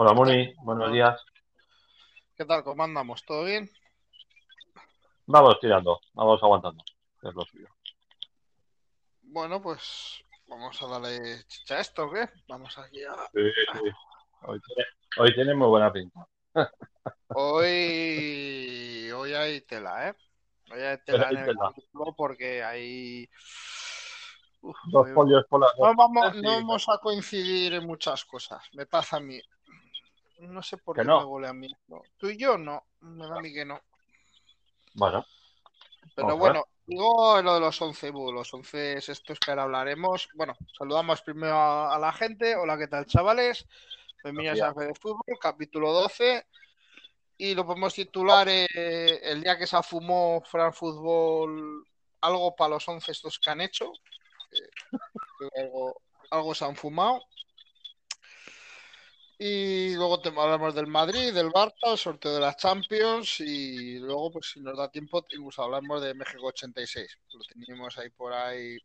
Hola Moni, buenos días. ¿Qué tal? ¿Cómo andamos? ¿Todo bien? Vamos tirando, vamos aguantando, es lo suyo. Bueno, pues vamos a darle chicha a esto, ¿o qué? Vamos aquí a... Sí, sí. Hoy, tiene, hoy tiene muy buena pinta. Hoy, hoy hay tela, ¿eh? Hoy hay tela Hoy hay en el tela. capítulo porque hay... Uf, Dos folios por las No vamos, no vamos a coincidir en muchas cosas. Me pasa a mí. No sé por qué no. me huele a mí. No. Tú y yo no. Me da a mí que no. Bueno, Pero bueno, digo lo de los 11 bu, los 11 estos que ahora hablaremos. Bueno, saludamos primero a, a la gente. Hola, ¿qué tal, chavales? Bienvenidos a de Fútbol, capítulo 12. Y lo podemos titular eh, El día que se afumó Fran Fútbol, algo para los 11 estos que han hecho. Eh, algo, algo se han fumado. Y luego te- hablamos del Madrid, del Barça, el sorteo de las Champions y luego, pues si nos da tiempo, incluso hablamos de México 86. Lo teníamos ahí por ahí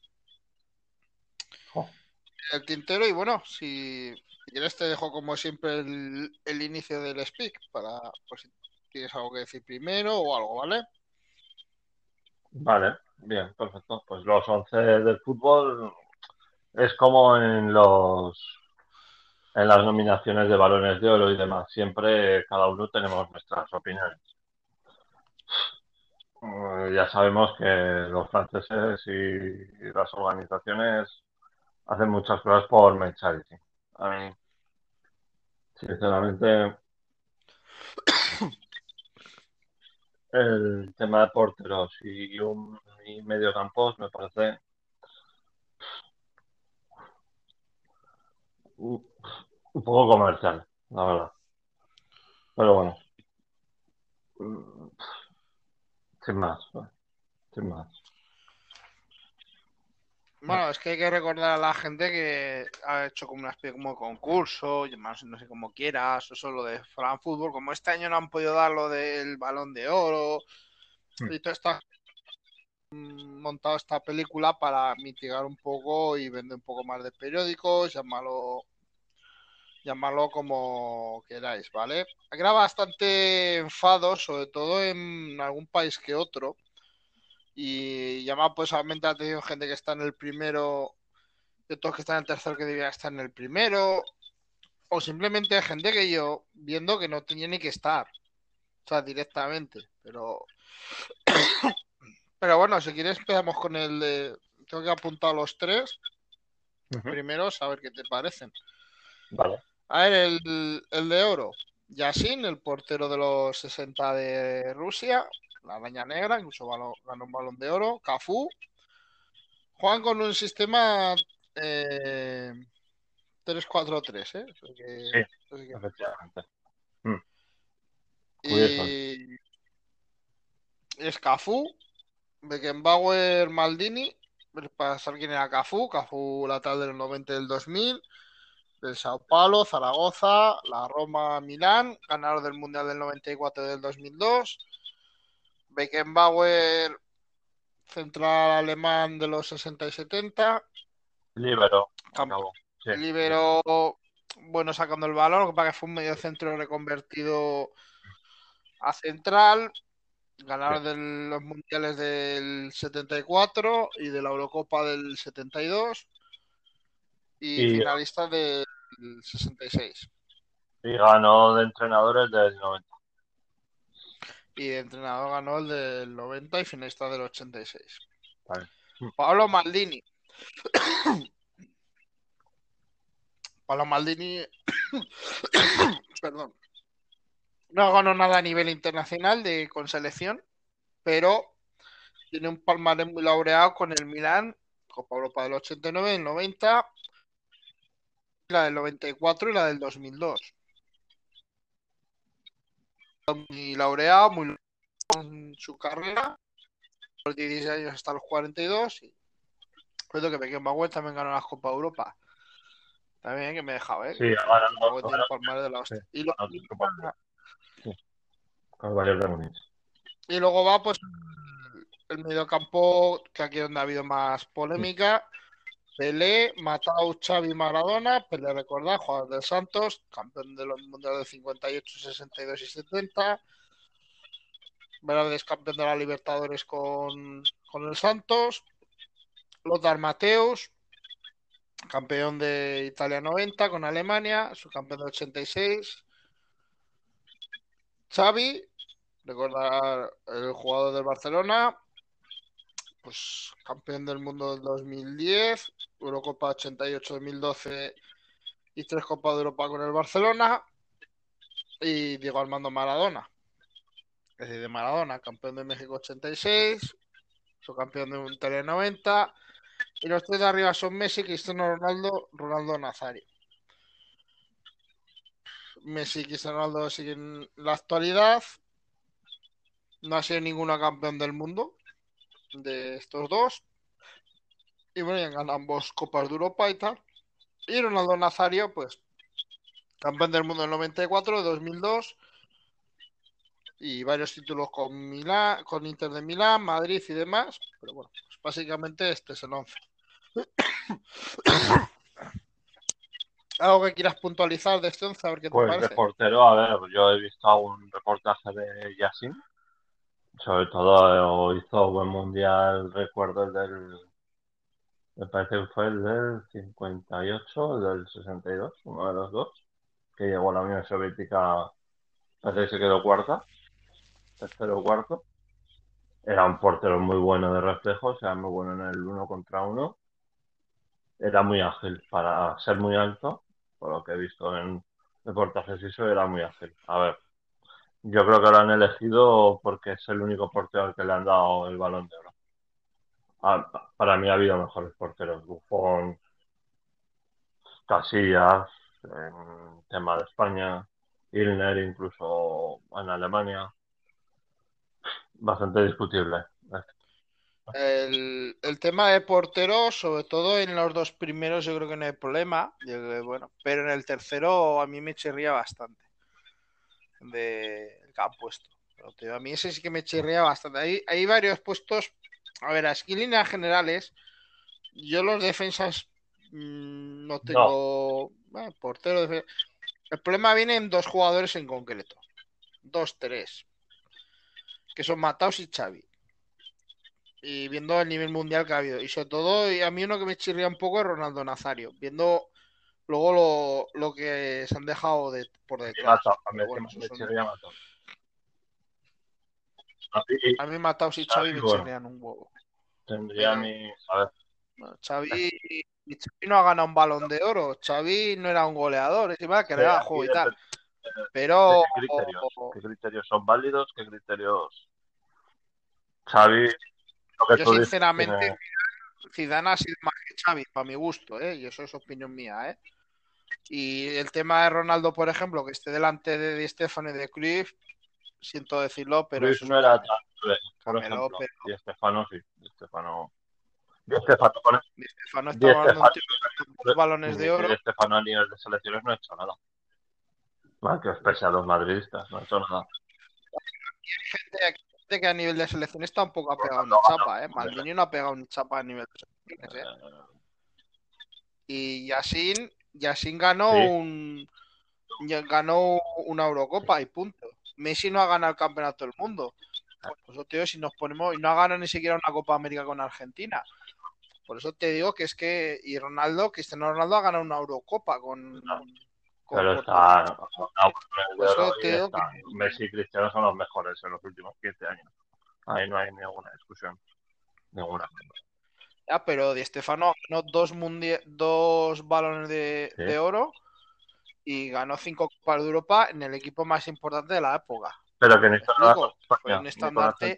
en el tintero. Y bueno, si quieres te dejo como siempre el, el inicio del speak para pues, si tienes algo que decir primero o algo, ¿vale? vale, bien, perfecto. Pues los 11 del fútbol es como en los en las nominaciones de balones de oro y demás. Siempre cada uno tenemos nuestras opiniones. Eh, Ya sabemos que los franceses y las organizaciones hacen muchas cosas por charity. A mí, sinceramente, el tema de porteros y y mediocampos me parece un, poco comercial, la verdad. Pero bueno, sin más, sin más. Bueno, es que hay que recordar a la gente que ha hecho como una especie como de concurso, llamados no sé cómo quieras, eso lo de Fran Fútbol, como este año no han podido dar lo del balón de oro Hmm. y todo está montado esta película para mitigar un poco y vender un poco más de periódicos, llámalo, llámalo como queráis, ¿vale? Crea bastante enfado, sobre todo en algún país que otro, y llama pues solamente la atención gente que está en el primero, de todos que están en el tercero que debían estar en el primero, o simplemente gente que yo viendo que no tenía ni que estar, o sea, directamente, pero pero bueno, si quieres empezamos con el de... tengo que apuntar los tres primero, a ver qué te parecen. Vale. A ver, el, el de oro. Yassin, el portero de los 60 de Rusia, la araña negra, incluso ganó, ganó un balón de oro. Cafú. Juegan con un sistema eh, 3-4-3, ¿eh? Que- Sí. eso sí que- Efectivamente. Y es Cafú, Beckenbauer, Maldini. Para saber quién era Cafú, Cafú lateral del 90 y del 2000, del Sao Paulo, Zaragoza, la Roma, Milán, ganador del Mundial del 94 y del 2002. Beckenbauer, central alemán de los 60 y 70. Libero. Sí. Libero, bueno, sacando el balón, lo que fue un medio centro reconvertido a central, ganador Sí. de los mundiales del 74 y de la Eurocopa del 72 y, Y- finalista del 66. Y ganó de entrenadores del 90. Y de entrenador ganó el del 90 y finalista del 86. Vale. Pablo Maldini. Pablo Maldini, perdón, no ganó nada a nivel internacional de, con selección, pero tiene un palmarés muy laureado con el Milán, Copa Europa del 89, el 90, la del 94 y la del 2002. Muy laureado, muy en su carrera, los 16 años hasta los 42. Y recuerdo que Beckenbauer también ganó las Copa Europa. También que me he dejado, ¿eh? Sí, tiene ganado un palmarés de la hostia. Sí, Y, lo- con y luego va pues el mediocampo, que aquí es donde ha habido más polémica. Pelé, Matau, Xavi, Maradona, Pelé recordad, jugador del Santos, campeón de los mundiales de 58, 62 y 70. Verdes campeón de la Libertadores con, con el Santos. Lothar Mateus, campeón de Italia 90 con Alemania, subcampeón de 86. Xavi, recordar el jugador del Barcelona, pues campeón del mundo del 2010, Eurocopa 88-2012 y tres Copas de Europa con el Barcelona. Y Diego Armando Maradona, es decir, de Maradona, campeón de México 86, subcampeón de un Tele 90. Y los tres de arriba son Messi, Cristiano Ronaldo, Ronaldo Nazario. Messi y Cristiano Ronaldo siguen la actualidad. No ha sido ninguno campeón del mundo de estos dos. Y bueno, ya ganan ambos Copas de Europa y tal. Y Ronaldo Nazario, pues, campeón del mundo en 94, 2002. Y varios títulos con Milán, con Inter de Milán, Madrid y demás. Pero bueno, pues básicamente este es el 11. ¿Algo que quieras puntualizar de este 11? A ver qué te Pues parece. de portero, a ver, yo he visto un reportaje de Yassin. Sobre todo hizo buen mundial, recuerdo el del. Me parece que fue el del 58, el del 62, uno de los dos, que llegó a la Unión Soviética, parece que se quedó cuarta, tercero o cuarto. Era un portero muy bueno de reflejos, era muy bueno en el uno contra uno. Era muy ágil para ser muy alto, por lo que he visto en reportajes y eso, era muy ágil. A ver, yo creo que lo han elegido porque es el único portero al que le han dado el balón de oro. Ah, para mí ha habido mejores porteros, Buffon, Casillas, en tema de España, Ilner incluso en Alemania. Bastante discutible. El, el tema de portero, sobre todo en los dos primeros, yo creo que no hay problema. Bueno, pero en el tercero a mí me chirría bastante. De el que han puesto. Pero, tío, a mí ese sí que me chirría bastante. Hay, hay varios puestos. A ver, aquí líneas generales, yo los defensas mm, no tengo. Bueno, portero. El problema viene en dos jugadores en concreto. Dos, tres. Que son Mataos y Xavi y viendo el nivel mundial que ha habido. Y sobre todo, y a mí uno que me chirría un poco es Ronaldo Nazario, viendo luego lo, lo que se han dejado de, por detrás. Mí bueno, me son- Matao. A mí Mataos y Xavi me Bueno. un huevo. tendría mi. A ver, Bueno, Xavi, no ha ganado un balón de oro. Xavi no era un goleador, encima que era juego y tal. Pero ¿Qué criterios? ¿Qué criterios son válidos? ¿Qué criterios? Xavi, lo que yo sinceramente, Zidane ha sido más que Xavi, para mi gusto, ¿eh? y eso es opinión mía. ¿eh? Y el tema de Ronaldo, por ejemplo, que esté delante de Di Stefano y de Cruyff, siento decirlo, pero Cruyff no era por ejemplo. pero- Di Stefano sí. Di Stefano. Di Stefano con Di Stefano está de Stefano- balones de oro. Di Stefano a nivel de selecciones no ha hecho nada. Mal que os pese a los madridistas, no ha hecho nada. Gente, hay gente que a nivel de selecciones tampoco ha pegado no, chapa, ¿eh? Maldini no ha pegado ni chapa a nivel de selecciones, ¿eh? Eh, Y Yassin, Yassin ganó Sí. un ganó una Eurocopa y punto. Messi no ha ganado el campeonato del mundo. Por eso te digo, si nos ponemos, y no ha ganado ni siquiera una Copa América con Argentina. Por eso te digo que es que, y Ronaldo, Cristiano Ronaldo ha ganado una Eurocopa con, con Pero está. eso te digo que- Messi y Cristiano son los mejores en los últimos 15 años. Ahí no hay ninguna discusión. Ninguna. Ya, pero Di Stefano ganó dos, dos balones de, Sí. de oro y ganó cinco Copas de Europa en el equipo más importante de la época. Pero que con explico? Fue un estandarte.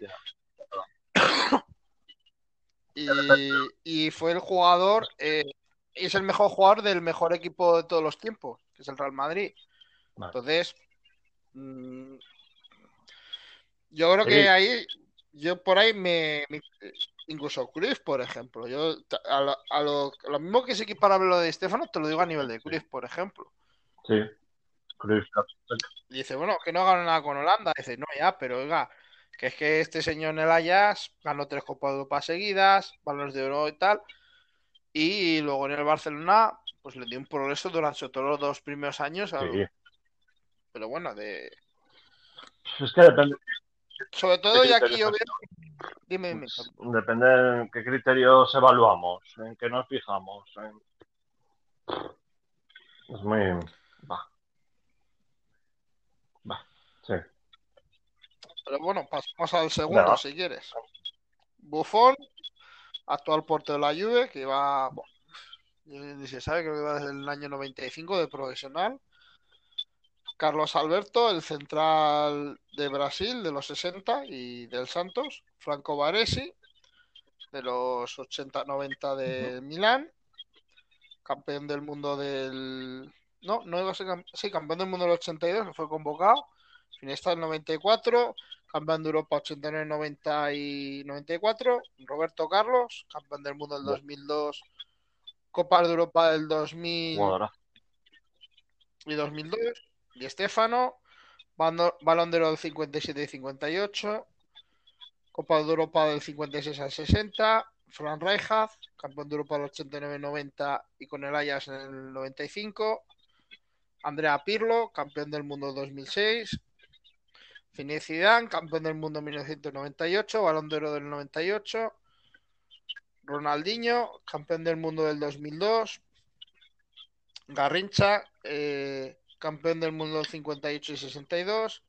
Y, y fue el jugador, eh, y es el mejor jugador del mejor equipo de todos los tiempos, que es el Real Madrid. Vale. Entonces, mm, yo creo Sí. que ahí, yo por ahí me, me- incluso Cruyff, por ejemplo, yo a lo, a lo- mismo que es equiparable lo de Estefano, te lo digo a nivel de Cruyff, por ejemplo. Sí. Cruyff, dice, bueno, que no ganó nada con Holanda. Dice, no, ya, pero oiga, que es que este señor en el Ajax ganó tres Copas de Europa seguidas, balones de oro y tal. Y luego en el Barcelona, pues le dio un progreso durante todos los dos primeros años. al- Sí. Pero bueno, de... Es que depende, sobre todo ¿Qué y aquí yo veo... Dime, dime. depende en qué criterios evaluamos, en qué nos fijamos. en- Es muy... Va. Va. Sí. Pero bueno, pasamos al segundo si quieres. Buffon, actual portero de la Juve, que va, bueno, ni se sabe, creo que va desde el año 95 de profesional. Carlos Alberto, el central de Brasil de los 60 y del Santos. Franco Baresi, de los 80-90 de Milán. Campeón del mundo del... No, no iba a ser... Sí, campeón del mundo del 82, que fue convocado. Finesta del 94, campeón de Europa 89, 90 y 94. Roberto Carlos, campeón del mundo del Buah. 2002. Copa de Europa del 2000 Jugadora. y 2002. Y Estefano, Balón de Oro del 57 y 58. Copa de Europa del 56 al 60. Fran Rijkaard, campeón de Europa del 89-90 y con el Ajax en el 95. Andrea Pirlo, campeón del mundo 2006. Zinedine Zidane, campeón del mundo en 1998, Balón de Oro del 98. Ronaldinho, campeón del mundo del 2002. Garrincha, eh, campeón del mundo del 58 y 62.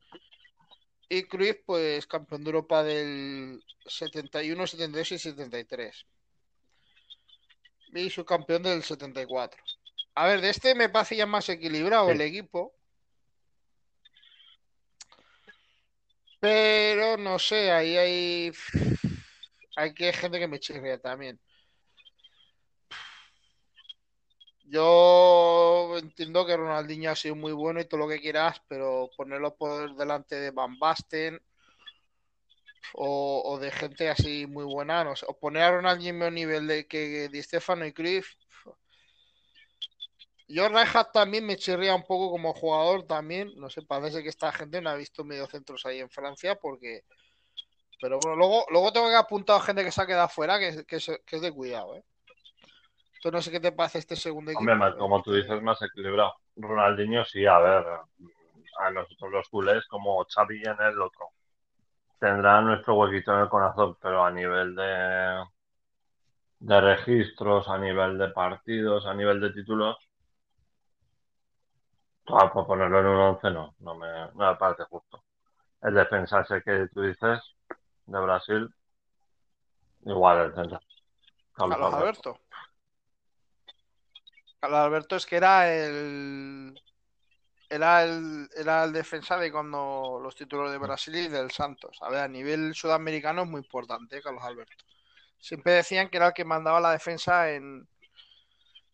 Y Cruyff, pues campeón de Europa del 71, 72 y 73. Y subcampeón del 74. A ver, de este me parece ya más equilibrado Sí. el equipo. Pero no sé, ahí hay. Hay que gente que me chirría también. Yo entiendo que Ronaldinho ha sido muy bueno y todo lo que quieras, pero ponerlo por delante de Van Basten o, de gente así muy buena, no sé, o poner a Ronaldinho al mismo nivel de que Di Stefano y Cruyff. Yo Rijkaard también me chirría un poco como jugador también, no sé, parece que esta gente no ha visto mediocentros ahí en Francia porque pero bueno, luego, luego tengo que apuntar a gente que se ha quedado fuera, que, que, que es de cuidado, ¿eh? Entonces no sé qué te parece este segundo equipo. Hombre, más- como tú dices, más equilibrado. Ronaldinho sí, a ver, a nosotros los culés, como Xavi en el otro. Tendrá nuestro huequito en el corazón, pero a nivel de, de registros, a nivel de partidos, a nivel de títulos, ah, por ponerlo en un once no, no me, no me parece justo. El defensa ese que tú dices, de Brasil, igual el centro. Carlos Carlos Alberto. Alberto. Carlos Alberto es que era el era el era el defensa de cuando los títulos de Brasil y del Santos. A ver, a nivel sudamericano es muy importante, ¿eh? Carlos Alberto. Siempre decían que era el que mandaba la defensa en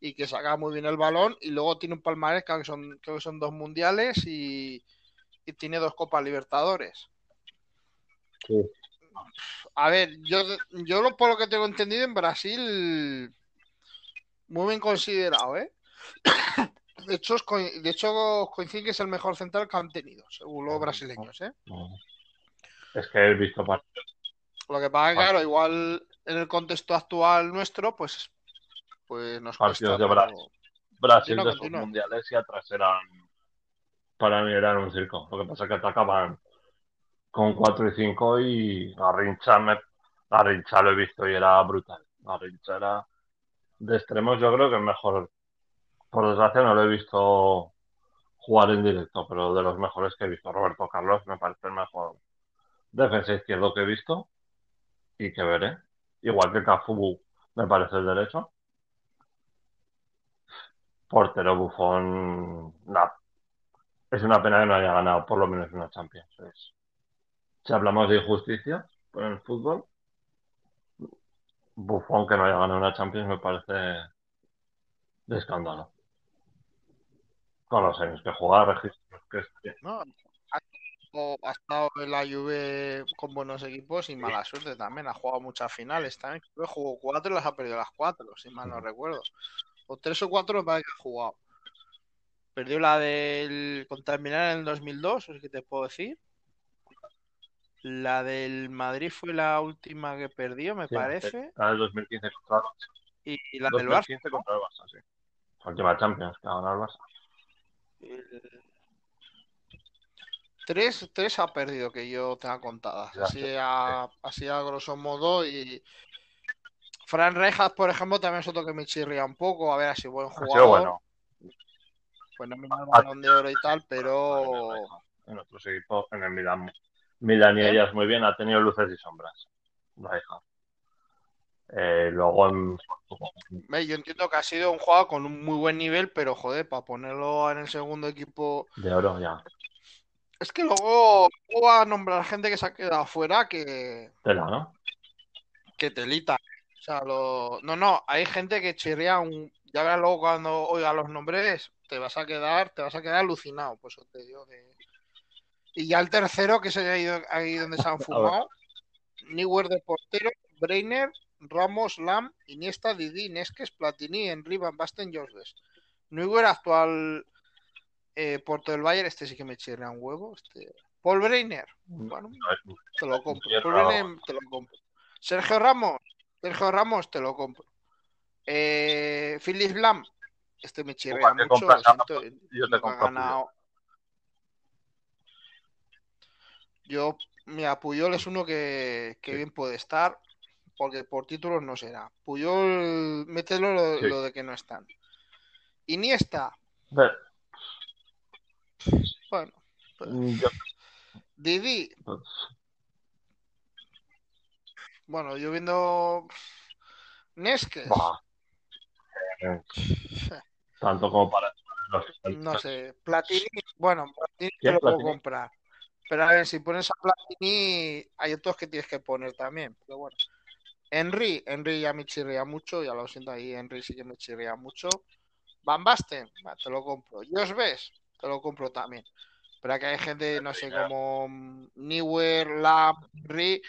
y que sacaba muy bien el balón y luego tiene un palmarés que son creo que son dos mundiales y, y tiene dos Copas Libertadores. Sí. A ver, yo, yo lo, por lo que tengo entendido en Brasil, muy bien considerado, ¿eh? De hecho, de hecho coincide que es el mejor central que han tenido, según los brasileños, ¿eh? Es que he visto partidos. Lo que pasa es que, Vale. claro, igual en el contexto actual nuestro, pues, pues nos Partidos de Brasil. Brasil de sus mundiales y atrás eran, para mí eran un circo. Lo que pasa es que atacaban con 4 y 5 y Garrincha, me, Garrincha lo he visto y era brutal. Garrincha era de extremos, yo creo que es mejor. Por desgracia no lo he visto jugar en directo, pero de los mejores que he visto. Roberto Carlos me parece el mejor defensa izquierdo que he visto y que veré. Igual que Cafú me parece el derecho. Portero bufón. Es una pena que no haya ganado por lo menos una Champions. Si hablamos de injusticia en el fútbol, bufón que no haya ganado una Champions me parece de escándalo. Con los años que juega, registros que ¿no? Ha, estado en la Juve con buenos equipos y mala suerte también. Ha jugado muchas finales también. Creo que jugó cuatro y las ha perdido las cuatro, si mal no Ujú. recuerdo. O tres o cuatro me parece que ha jugado. Perdió la del contra el Milan en el 2002, es que te puedo decir. La del Madrid fue la última que perdió, me Sí, parece. La del 2015 contra Y, y la del Barça. 2015 contra el Barça, sí. La última Champions que ha ganado el Barça. El- Tres, tres ha perdido que yo tenga contadas. Así a, así a grosso modo. Y Fran Rejas, por ejemplo, también es otro que me chirría un poco. A ver, sido buen jugador. bueno. No me da el balón de oro y tal, pero. En otros equipos, en el Milan. Milan y ¿Eh? ellas muy bien, ha tenido luces y sombras. La hija. Eh, luego en. Ve, Yo entiendo que ha sido un jugador con un muy buen nivel, pero joder, para ponerlo en el segundo equipo. De oro ya. Es que luego, va a nombrar gente que se ha quedado fuera que, Tela, ¿no? que telita. O sea, lo... no, no, hay gente que chirría un. Ya verás luego cuando oiga los nombres, te vas a quedar, te vas a quedar alucinado. Pues eso te digo que. Y ya el tercero, que es ahí, ahí donde se han fumado. Neuer de portero, Breiner, Ramos, Lam, Iniesta, Didi, Nesques, Platini, Henry, Van Basten, Josves. Neuer, actual eh, porto del Bayern, este sí que me chirrea un huevo. Este... Paul Breiner, bueno, No te lo compro. Paul Breiner, te lo compro. Sergio Ramos, Sergio Ramos, te lo compro. Eh, Philip Lam, este me chirrea mucho. siento, yo te nunca ha ganado. Yo, mira, Puyol es uno que, que Sí. bien puede estar, porque por títulos no será. Puyol, mételo lo, Sí. lo de que no están. Iniesta, bueno. pues, yo- Didi, pues, bueno, yo viendo Nesques. Eh, tanto como para no sé, Platini, bueno, Platini te ¿Quién, lo puedo comprar. Pero a ver, si pones a Platini, hay otros que tienes que poner también. Pero bueno. Henry, Henry ya me chirría mucho, ya lo siento ahí, Henry sí que me chirría mucho. Van Basten, te lo compro. Jos ves, te lo compro también. Pero que hay gente, no sé, como Neuer, Lam, Henry,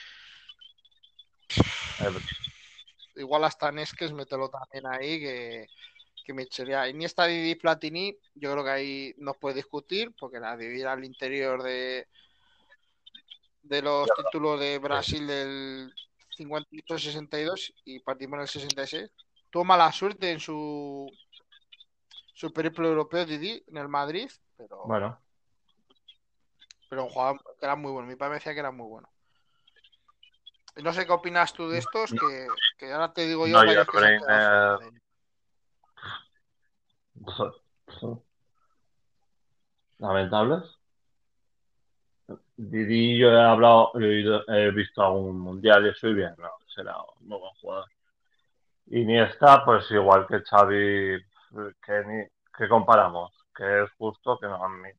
igual hasta Nesques, mételo también ahí, que, que me echaría. Iniesta, Didi, Platini, yo creo que ahí no se puede discutir, porque la dividir al interior de, de los títulos de Brasil del 58-62 y partimos en el 66. Tuvo mala suerte en su, su periplo europeo, Didi, en el Madrid, pero, Bueno, pero un jugador que era muy bueno. Mi padre me decía que era muy bueno. No sé qué opinas tú de estos, que, que ahora te digo yo No, quedado fuera de- lamentables. Didi, yo he hablado, he, visto algún mundial y eso y bien, no, será un buen jugador. Iniesta, pues igual que Xavi, que, ni, que comparamos, que es justo que no a mí.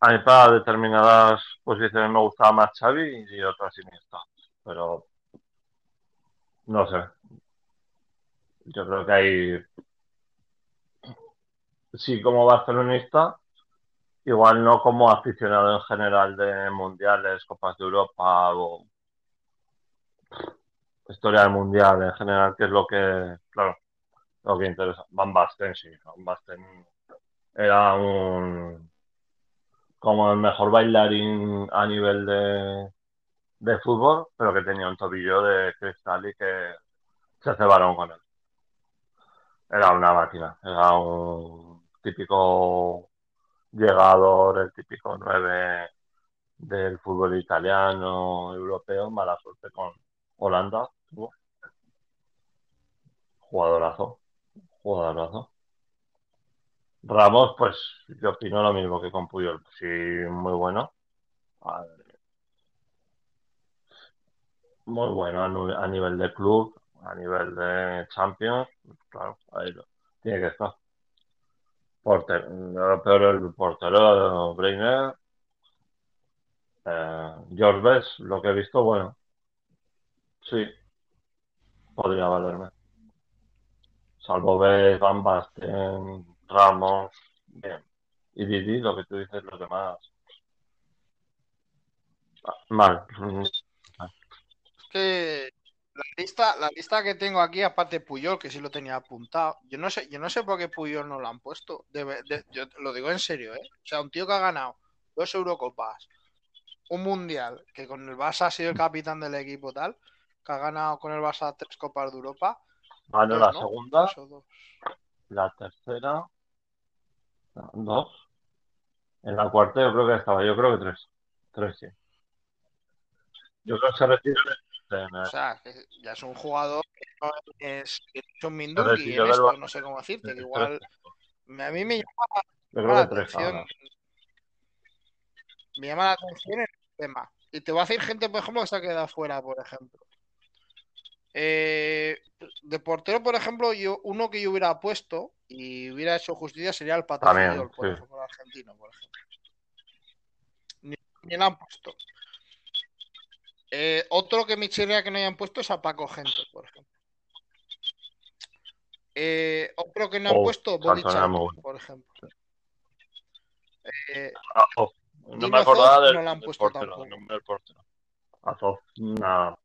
A mí para determinadas posiciones me gustaba más Xavi y otras Iniesta, pero no sé. Yo creo que hay sí como barcelonista, igual no como aficionado en general de mundiales, Copas de Europa o historia del mundial en general, que es lo que, claro, lo que interesa. Van Basten, sí, Van Basten era un como el mejor bailarín a nivel de, de fútbol, pero que tenía un tobillo de cristal y que se cebaron con él. Era una máquina, era un típico llegador, el típico 9 del fútbol italiano, europeo, mala suerte con Holanda. Jugadorazo, jugadorazo. Ramos, pues yo opino lo mismo que con Puyol, sí, muy bueno. Muy bueno a, nivel de club, a nivel de Champions, claro, ahí tiene que estar. Porter, peor el portero Breiner. Eh, George lo que he visto, bueno, sí, podría valerme. Salvo Best, Van Basten, Ramos, bien. Y Didi, lo que tú dices, los demás. ah, Mal. Es que la lista, la lista que tengo aquí, aparte de Puyol, que sí lo tenía apuntado, yo no sé, yo no sé por qué Puyol no lo han puesto. De yo lo digo en serio, ¿eh? O sea, un tío que ha ganado dos Eurocopas, un Mundial, que con el Barça ha sido el capitán del equipo tal, que ha ganado con el Barça tres Copas de Europa, Ganó Dos, la ¿no? segunda, la tercera, dos. En la cuarta yo creo que estaba, yo creo que tres. Tres, sí. Yo creo que se retiró O sea, que ya es un jugador que no es, que es un retiró en esto, no sé cómo decirte, que igual a mí me llama la atención, me llama la atención el tema. Y te voy a decir gente, por ejemplo, que se ha quedado fuera, por ejemplo. Eh, de portero, por ejemplo, yo uno que yo hubiera puesto y hubiera hecho justicia sería el Fillol, por sí. ejemplo, argentino, por ejemplo. Ni, ni lo han puesto. Eh, otro que me chirrea que no hayan puesto es a Paco Gento, por ejemplo. Eh, otro que no han Oh, puesto, por ejemplo. Eh, Azov. No Dino me acordaba Zoff del, no la han del puesto portero, tampoco. del. Azov, nada.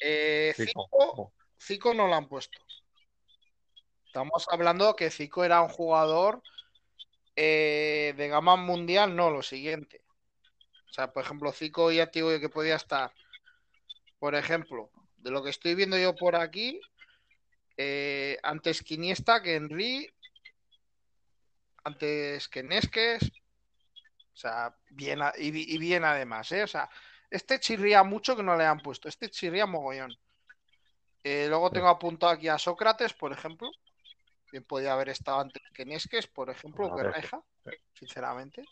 eh. Zico, Oh, Zico no lo han puesto. Estamos hablando que Zico era un jugador eh, de gama mundial, no, lo siguiente. O sea, por ejemplo, Zico ya te digo que podía estar, por ejemplo, de lo que estoy viendo yo por aquí, eh, antes que Iniesta, que Henry, antes que Nesques, o sea, bien, a- y, bi- y bien además, ¿eh? O sea, este chirría mucho que no le han puesto, este chirría mogollón. Eh, luego tengo apuntado aquí a Sócrates, por ejemplo, que podía haber estado antes que Nesques, por ejemplo, o que. Reja, sinceramente.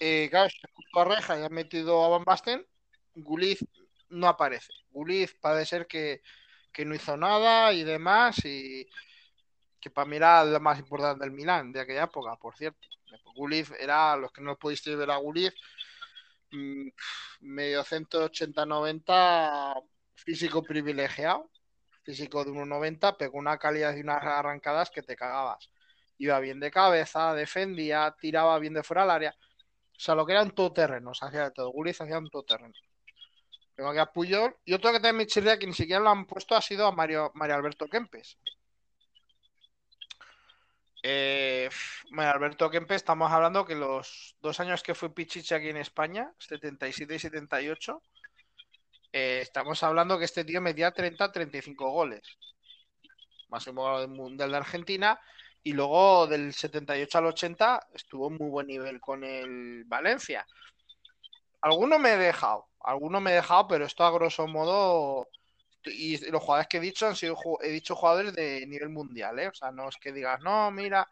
Eh, puesto a Reja y han metido a Van Basten, Guliz no aparece. Guliz parece ser que, que no hizo nada y demás, y que para mí era lo más importante del Milán de aquella época, por cierto. Guliz era, los que no pudisteis ver a Guliz, mm, medio centro 80-90, físico privilegiado, físico de 1,90, pegó una calidad y unas arrancadas que te cagabas. Iba bien de cabeza, defendía, tiraba bien de fuera del área. O sea, lo que era un todoterreno, se hacía de todo. Guliz hacía un todoterreno. Tengo aquí a Puyol. Y otro que también me que ni siquiera lo han puesto ha sido a Mario, Mario Alberto Kempes. Eh, Mario Alberto Kempes, estamos hablando que los dos años que fue Pichichi aquí en España, 77 y 78, eh, estamos hablando que este tío metía 30-35 goles. Máximo Mundial de Argentina. Y luego del 78 al 80 estuvo en muy buen nivel con el Valencia. Alguno me he dejado, alguno me he dejado, pero esto a grosso modo. Y los jugadores que he dicho han sido, he dicho jugadores de nivel mundial, ¿eh? O sea, no es que digas, no, mira.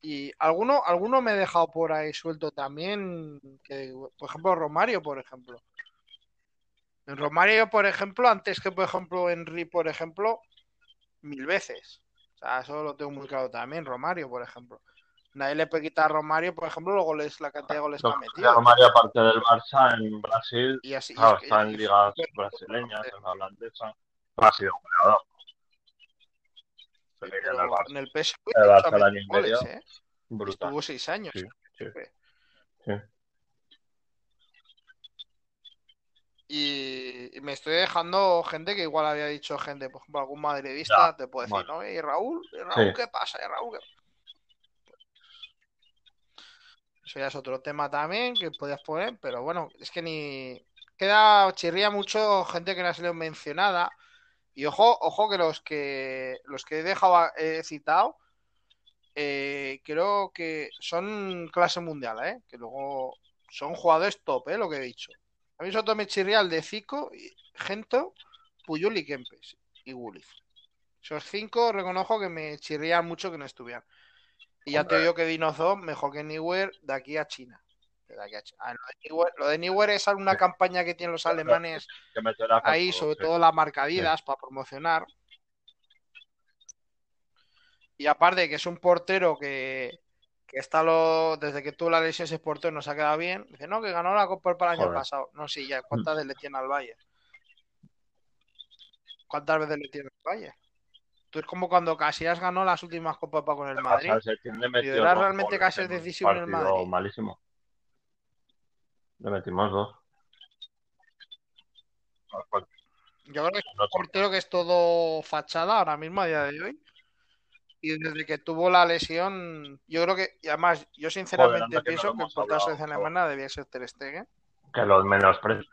Y alguno, alguno me he dejado por ahí suelto también, que, por ejemplo, Romario, por ejemplo. En Romario, por ejemplo, antes que, por ejemplo, Henry, por ejemplo, mil veces. O sea, eso lo tengo muy claro también. Romario, por ejemplo. Nadie le puede quitar a Romario, por ejemplo, los goles, la cantidad de goles que ha metido. Romario, aparte del Barça, en Brasil, Y así. claro, y- está en ligas brasileñas, en la holandesa. No ha sido goleador. Pero en el pero Barça, en el PSV el Barça el año goles, medio, ¿eh? brutal. Estuvo seis años. Sí, sí, sí. Y, y me estoy dejando gente que igual había dicho gente, por ejemplo, algún madridista Ya, te puede decir, bueno. ¿no? ¿Y Raúl? ¿Y Raúl Sí. qué pasa? ¿Y Raúl qué Eso ya es otro tema también que podías poner, pero bueno, es que ni queda chirría mucho gente que no ha sido mencionada. Y ojo, ojo que los que los que he dejado he citado eh, creo que son clase mundial, ¿eh? Que luego son jugadores top, ¿eh? Lo que he dicho. A mí me chirría el de Zico, Gento, Puyol y Kempes y Guliz. Esos cinco reconozco que me chirrían mucho que no estuvieran. Y ya te digo que Dinozo mejor que Neuer de aquí a China. De aquí a Chi- Ah, lo, de Neuer es una Sí. campaña que tienen los alemanes Que ahí, todo, sobre sí. todo la marca Adidas para promocionar. Y aparte que es un portero que, que está lo, desde que tuvo la lesión ese portero no se ha quedado bien. Dice, no, que ganó la Copa del año Joder. pasado. No, sí, ya. ¿Cuántas veces le tiene al Bayern? ¿Cuántas veces le tiene al Bayern? Tú es como cuando Casillas ganó las últimas Copas Europa con el El Madrid. El metió era realmente casi un decisivo en el Madrid. malísimo. Le metimos dos. Yo creo que es un portero que es todo fachada ahora mismo a día de hoy. Y desde que tuvo la lesión, yo creo que, y además, yo sinceramente anda que no pienso que el portero selección alemana debía ser Ter Stegen. Que los menosprecian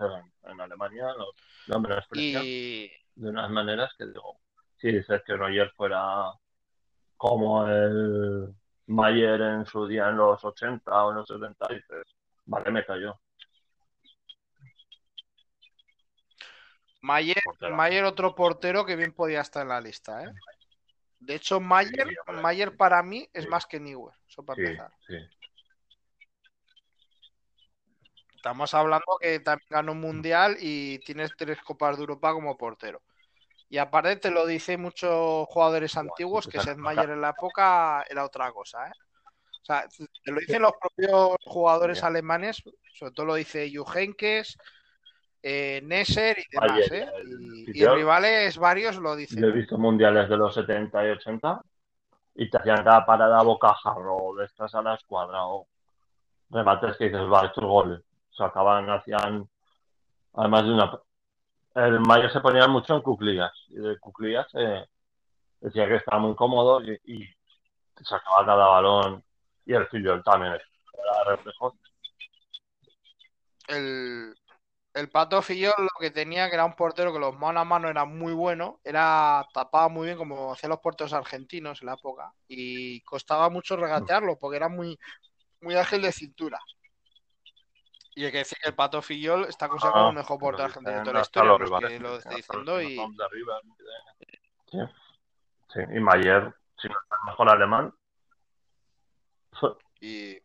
en, en Alemania. los- Lo menosprecia Y de unas maneras que digo, si dices que Neuer fuera como el Mayer en su día en los 80 o en los 70, dices, vale, me cayó. Mayer. Mayer otro portero que bien podía estar en la lista, ¿eh? De hecho, Mayer, Sí. Mayer para mí es Sí. más que Neuer, eso para Sí, empezar. Estamos hablando que también ganó un mundial y tienes tres copas de Europa como portero. Y aparte te lo dicen muchos jugadores antiguos que Seth Mayer en la época era otra cosa, ¿eh? O sea, te lo dicen los propios jugadores alemanes, sobre todo lo dice Juhenkes, eh, Nesser y demás, ¿eh? el Y, rivales varios lo Yo he dicen. visto mundiales de los 70 y 80 y te hacían cada parada a bocajarro de estas a la escuadra o remates que dices, va, estos goles. Sacaban, hacían, además de una... El Mayer se ponía mucho en cuclillas y de cuclillas eh, decía que estaba muy cómodo y, y sacaba cada balón y el Filiol también era reflejo. El, el Pato Fillol lo que tenía que era un portero que los mano a mano era muy bueno, era tapaba muy bien como hacían los porteros argentinos en la época y costaba mucho regatearlo porque era muy, muy ágil de cintura. Y hay que decir que el Pato Fillol está considerado como el mejor portero argentino de toda la Hasta historia, los que rivales, lo esté hasta diciendo y Sí, sí, y Mayer, si no es el mejor alemán, Y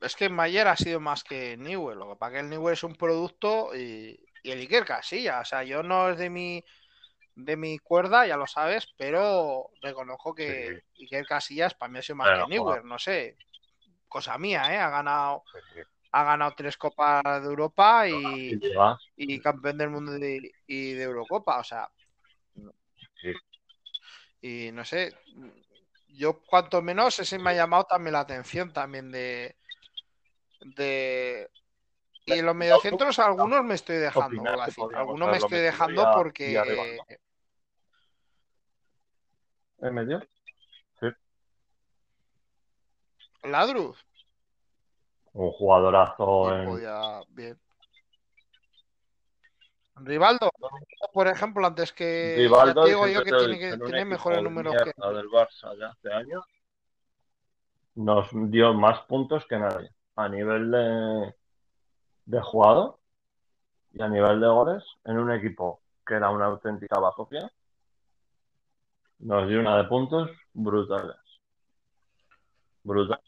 es que Mayer ha sido más que Newell. Lo que pasa que el Newell es un producto y, y el Iker Casilla. O sea, yo no es de mi de mi cuerda, ya lo sabes, pero reconozco que Iker Casillas para mí ha sido más Bueno, que Newell. No sé, cosa mía, ¿eh? Ha ganado, sí, ha ganado tres copas de Europa y y, campeón del mundo de- y de Eurocopa, o sea. Sí. Y no sé, yo cuanto menos ese me ha llamado también la atención también de de y en los mediocentros algunos me estoy dejando, algunos me estoy dejando porque ¿En medio? Ladruz Un jugadorazo en... podía bien. Rivaldo, por ejemplo, antes que Rivaldo, digo yo que tiene que tiene mejores números que del Barça de hace años, nos dio más puntos que nadie. A nivel de, de y a nivel de goles, en un equipo que era una auténtica bazofia, nos dio una de puntos brutales. Brutal.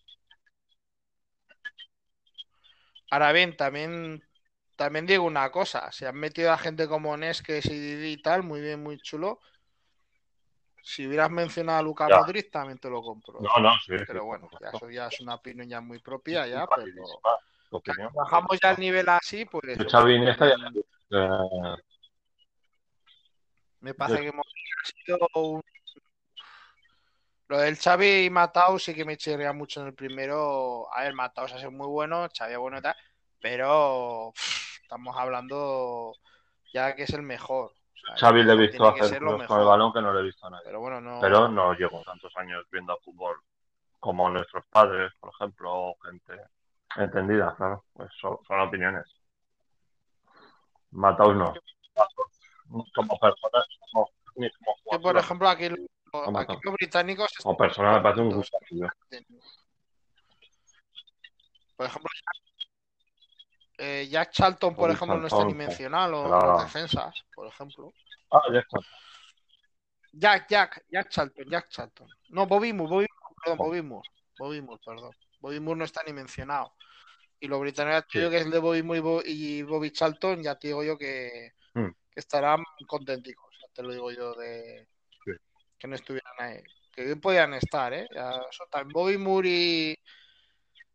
Ahora bien, también, también digo una cosa, se han metido a gente como Nesques y Didi y tal, muy bien, muy chulo. Si hubieras mencionado a Luka Ya. Modric, también te lo compro. No, no, sí. Pero bueno, ya eso ya es una opinión ya muy propia, ya, pero opinión. bajamos ya el nivel así, pues De Xavi ya eh, me parece que ha sido un... Lo del Xavi y Matau sí que me chirría mucho en el primero. A ver, Matau ha sido muy bueno, Xavi es bueno y tal, pero pff, estamos hablando ya que es el mejor. Xavi le he visto hacer cosas con el balón que no le he visto a nadie. Pero bueno, no. Pero no llevo tantos años viendo fútbol como nuestros padres, por ejemplo, o gente entendida, claro. Pues son, son opiniones. Mataos no. Como personas, como, ni como Que, por ejemplo, aquí, lo- aquí los británicos Como persona me parece un gusto. Por ejemplo, eh, Jack Charlton, por ejemplo, no está ni Charlton, mencionado, los, claro. los defensas, por ejemplo. Ah, ya está. Jack, Jack, Jack Charlton, Jack Charlton. No, Bobby Moore, Bobby Moore, perdón, Oh. Bobby Moore, Bobby Moore, perdón. Bobby Moore no está ni mencionado. Y los británicos, Sí. que es de Bobby Moore y Bo- y Bobby Charlton, ya te digo yo que, Hmm. que estarán contenticos, ya te lo digo yo de Sí. que no estuvieran ahí. Que bien podían estar, ¿eh? Ya, eso Bobby Moore y,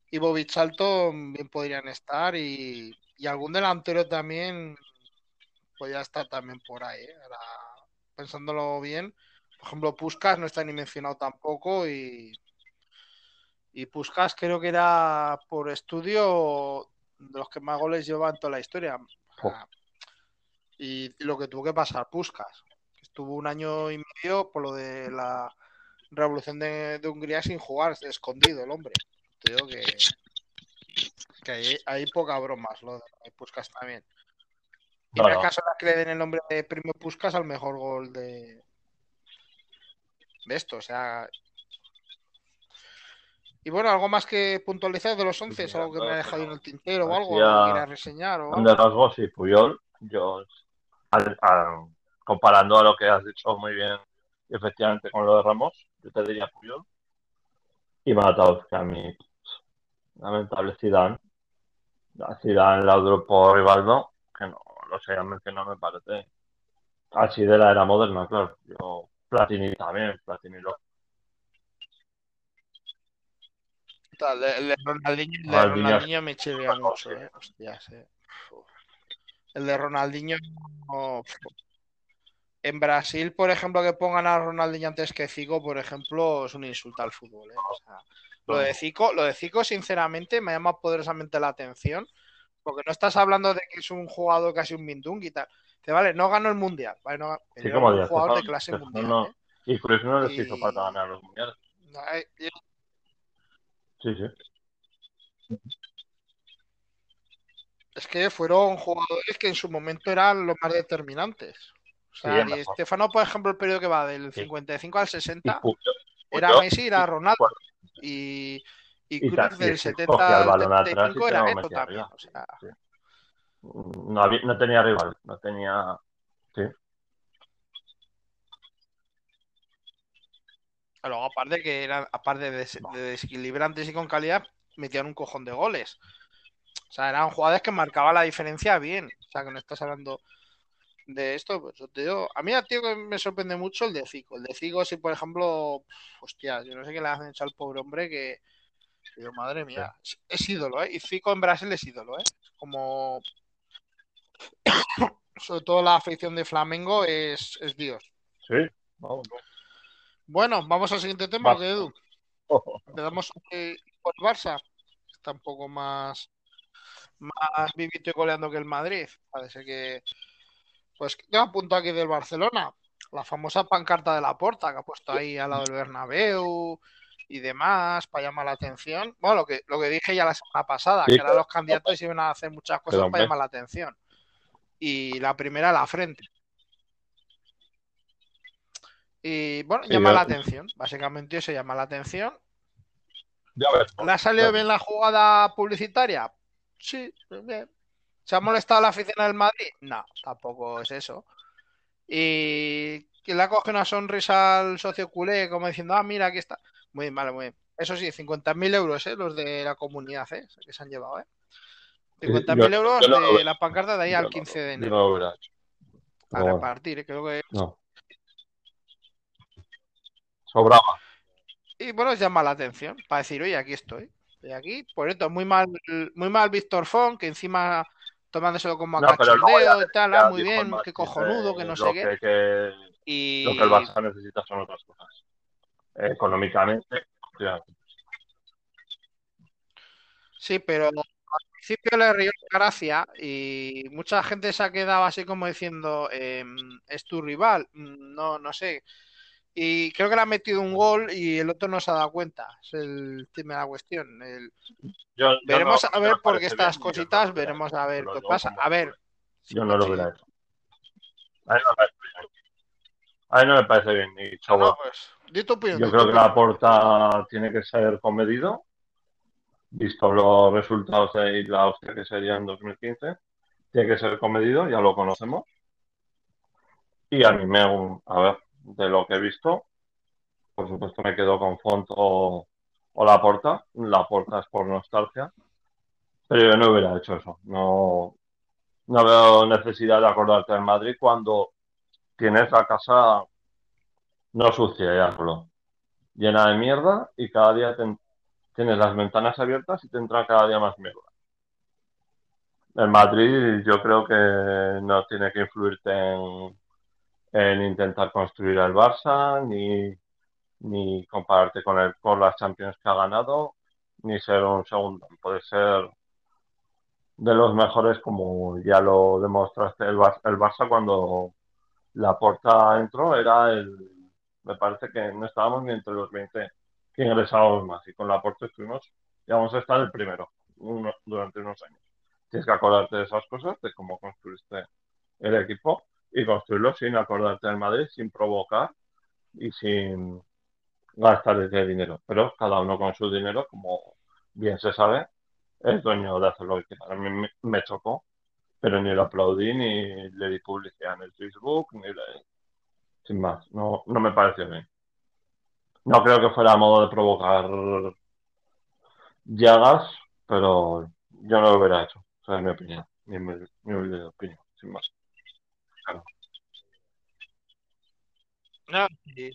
y Bobby Charlton bien podrían estar y, y algún delantero también podría estar también por ahí, ¿eh? Ahora, pensándolo bien, por ejemplo, Puskas no está ni mencionado tampoco y, y Puskas creo que era por estudio de los que más goles lleva en toda la historia. Y, y lo que tuvo que pasar Puskas. Estuvo un año y medio por lo de la revolución de, de Hungría sin jugar, escondido el hombre. Te digo que, Que hay, hay poca bromas, lo de Puskas también. Y no es casualidad que le den el nombre de Primo Puskas al mejor gol de, de esto. O sea, y bueno, algo más que puntualizar de los 11, es algo que me ha dejado en el tintero o algo, algo que quiera reseñar. O De rasgos y Puyol, yo, comparando a lo que has dicho muy bien, efectivamente, con lo de Ramos, yo te diría Puyol. Y Mataos, que a mí, lamentable Zidane. Zidane, la por Rivaldo, que no lo sé, no me parece. Así de la era moderna, claro. Yo, Platini también, Platini lo El de Ronaldinho, me chirría mucho, eh. Hostias, eh. El de Ronaldinho. En Brasil, por ejemplo, que pongan a Ronaldinho antes que Zico, por ejemplo, es un insulto al fútbol. Eh. Lo de Zico, lo de Zico, sinceramente, me llama poderosamente la atención. Porque no estás hablando de que es un jugador casi un Mindung y tal. Te vale, no ganó el mundial. Vale, no, sí, como un jugador de clase mundial. No, Y por eso no les hizo falta ganar los mundiales. Sí, sí. Es que fueron jugadores que en su momento eran los más determinantes. O sea, y Estefano, por ejemplo, el periodo que va del 55 al 60, era Messi, era Ronaldo. Y, y Cruz del 70 al 75 era esto también. O sea... no, no tenía rival, no tenía. Sí. Luego, aparte que eran, aparte de, desequilibrantes y con calidad, metían un cojón de goles. O sea, eran jugadores que marcaban la diferencia bien. O sea, que no estás hablando de esto, pues yo te digo, a mí a tío que me sorprende mucho el de Fico. El de Fico, si por ejemplo, hostia, yo no sé qué le hacen hecho al pobre hombre que, Digo, madre mía, es, ídolo, ¿eh? Y Fico en Brasil es ídolo, ¿eh? Como, sobre todo la afición de Flamengo es, es Dios. Sí, vamos. Bueno, vamos al siguiente tema, Edu. Le damos por Barça. Está un poco más, más vivito y goleando que el Madrid. Parece que. Pues tengo a punto aquí del Barcelona. La famosa pancarta de la porta que ha puesto ahí al lado del Bernabéu y demás para llamar la atención. Bueno, lo que, lo que dije ya la semana pasada, que eran los candidatos iban a hacer muchas cosas para llamar la atención. Y la primera, la frente. Y bueno, llama la atención. Básicamente eso llama la atención. Ya ¿Le ha salido bien la jugada publicitaria? Sí, bien. ¿Se ha molestado la afición del Madrid? No, tampoco es eso. Y que le ha cogido una sonrisa al socio culé, como diciendo, ah, mira, aquí está. Muy bien, vale, muy bien. Eso sí, 50.000 euros, ¿eh? Los de la comunidad, ¿eh? Que se han llevado, ¿eh? 50.000 euros de la pancarta de ahí al 15 de enero. a repartir, ¿eh? creo que No. Sobraba. Y bueno, llama la atención para decir, oye, aquí estoy. Estoy aquí. Por esto, muy mal, muy mal Víctor Font, que encima tomándoselo como a no, cachondeo y tal, ah, muy bien, qué cojonudo, que no sé qué. y... Lo que el Barça necesita son otras cosas. económicamente. Sí, pero al principio le río gracia y mucha gente se ha quedado así como diciendo, em, es tu rival. Mm, no, no sé. Y creo que le ha metido un gol y el otro no se ha dado cuenta. Es el tema de la cuestión. veremos a ver por qué estas cositas, veremos a ver qué pasa. A ver. Yo no lo veo A mí no me parece bien. Ni pues, Yo creo que la porta tiene que ser comedido, visto los resultados de la hostia que sería en 2015. Tiene que ser comedido, ya lo conocemos. Y a mí me. A ver, de lo que he visto. Por supuesto me quedo con Font o, La Porta. La Porta es por nostalgia. Pero yo no hubiera hecho eso. No, no veo necesidad de acordarte en Madrid cuando tienes la casa no sucia, ya llena de mierda y cada día tienes las ventanas abiertas y te entra cada día más mierda. En Madrid yo creo que no tiene que influirte en, en intentar construir al Barça, ni, ni compararte con el por las Champions que ha ganado, ni ser un segundo. Puede ser de los mejores, como ya lo demostraste el, Barça, el Barça cuando la porta entró, era el. Me parece que no estábamos ni entre los 20 que ingresábamos más, y con la porta estuvimos, y vamos a estar el primero. durante unos años. Tienes que acordarte de esas cosas, de cómo construiste el equipo y construirlo sin acordarte del Madrid, sin provocar y sin gastar ese dinero. Pero cada uno con su dinero, como bien se sabe, es dueño de hacer lo que quiera. A mí me, chocó, pero ni lo aplaudí, ni le di publicidad en el Facebook, ni le... Sin más, no, no me pareció bien. No creo que fuera a modo de provocar llagas, pero yo no lo hubiera hecho. Esa es mi opinión, mi, mi, opinión, sin más. No,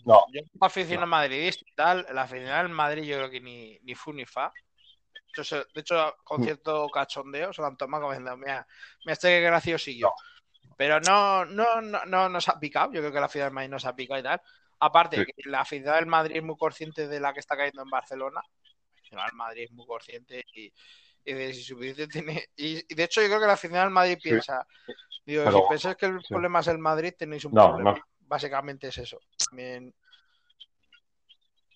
no, yo como aficionado madridista y tal, la afición del Madrid yo creo que ni, ni fu ni fa. De hecho, con mm. cierto cachondeo se lo han tomado como diciendo, mira, mira este gracioso y yo. Pero no, no, no, no nos ha picado. Yo creo que la afición del Madrid nos ha picado y tal. Aparte, que la afición del Madrid es muy consciente de la que está cayendo en Barcelona. El Madrid es muy consciente y, de si tiene. Y, de hecho, yo creo que la del Madrid piensa. Digo, si pensáis que el problema es el Madrid, tenéis un problema. Básicamente es eso. También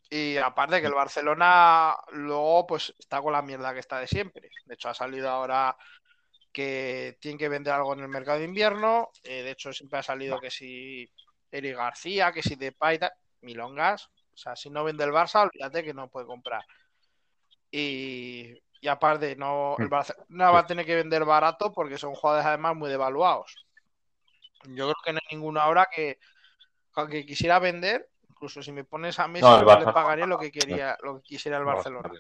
y aparte que el Barcelona luego pues está con la mierda que está de siempre. De hecho ha salido ahora que tiene que vender algo en el mercado de invierno. Eh, de hecho siempre ha salido que si Eric García, que si Depay, Milongas. O sea, si no vende el Barça, olvídate que no puede comprar. Y, y aparte, no, el Barcelona va a tener que vender barato porque son jugadores además muy devaluados. Yo creo que no hay ninguno ahora que, que quisiera vender Incluso si me pones a Messi, no, le pagaría lo que quería, lo que quisiera el Barcelona.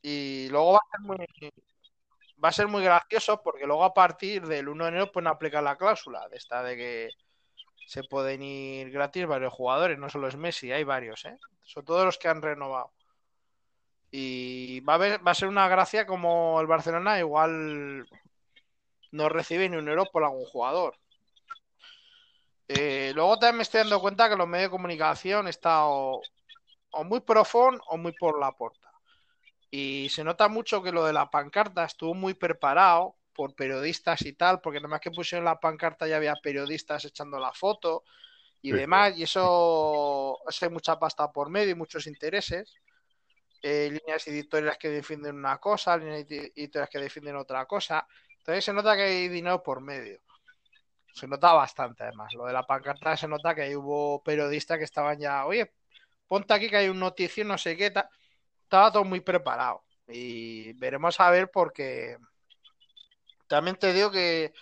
Y luego va a ser muy va a ser muy gracioso porque luego a partir del 1 de enero pueden aplicar la cláusula de esta de que se pueden ir gratis varios jugadores, no solo es Messi, hay varios, ¿eh? Son todos los que han renovado. Y va a, va a ser una gracia como el Barcelona igual no recibe ni un euro por algún jugador. Eh, luego también me estoy dando cuenta que los medios de comunicación están o, muy profundo o muy por la puerta. Y se nota mucho que lo de la pancarta estuvo muy preparado por periodistas y tal, porque nada más que pusieron la pancarta ya había periodistas echando la foto y demás, y eso, hace mucha pasta por medio y muchos intereses. Eh, líneas editoriales que defienden una cosa, líneas editoriales que defienden otra cosa. Entonces se nota que hay dinero por medio se nota bastante además. Lo de la pancarta se nota que ahí hubo periodistas que estaban ya, oye, ponte aquí que hay un noticio, no sé qué, estaba todo muy preparado. Y veremos a ver porque también te digo que,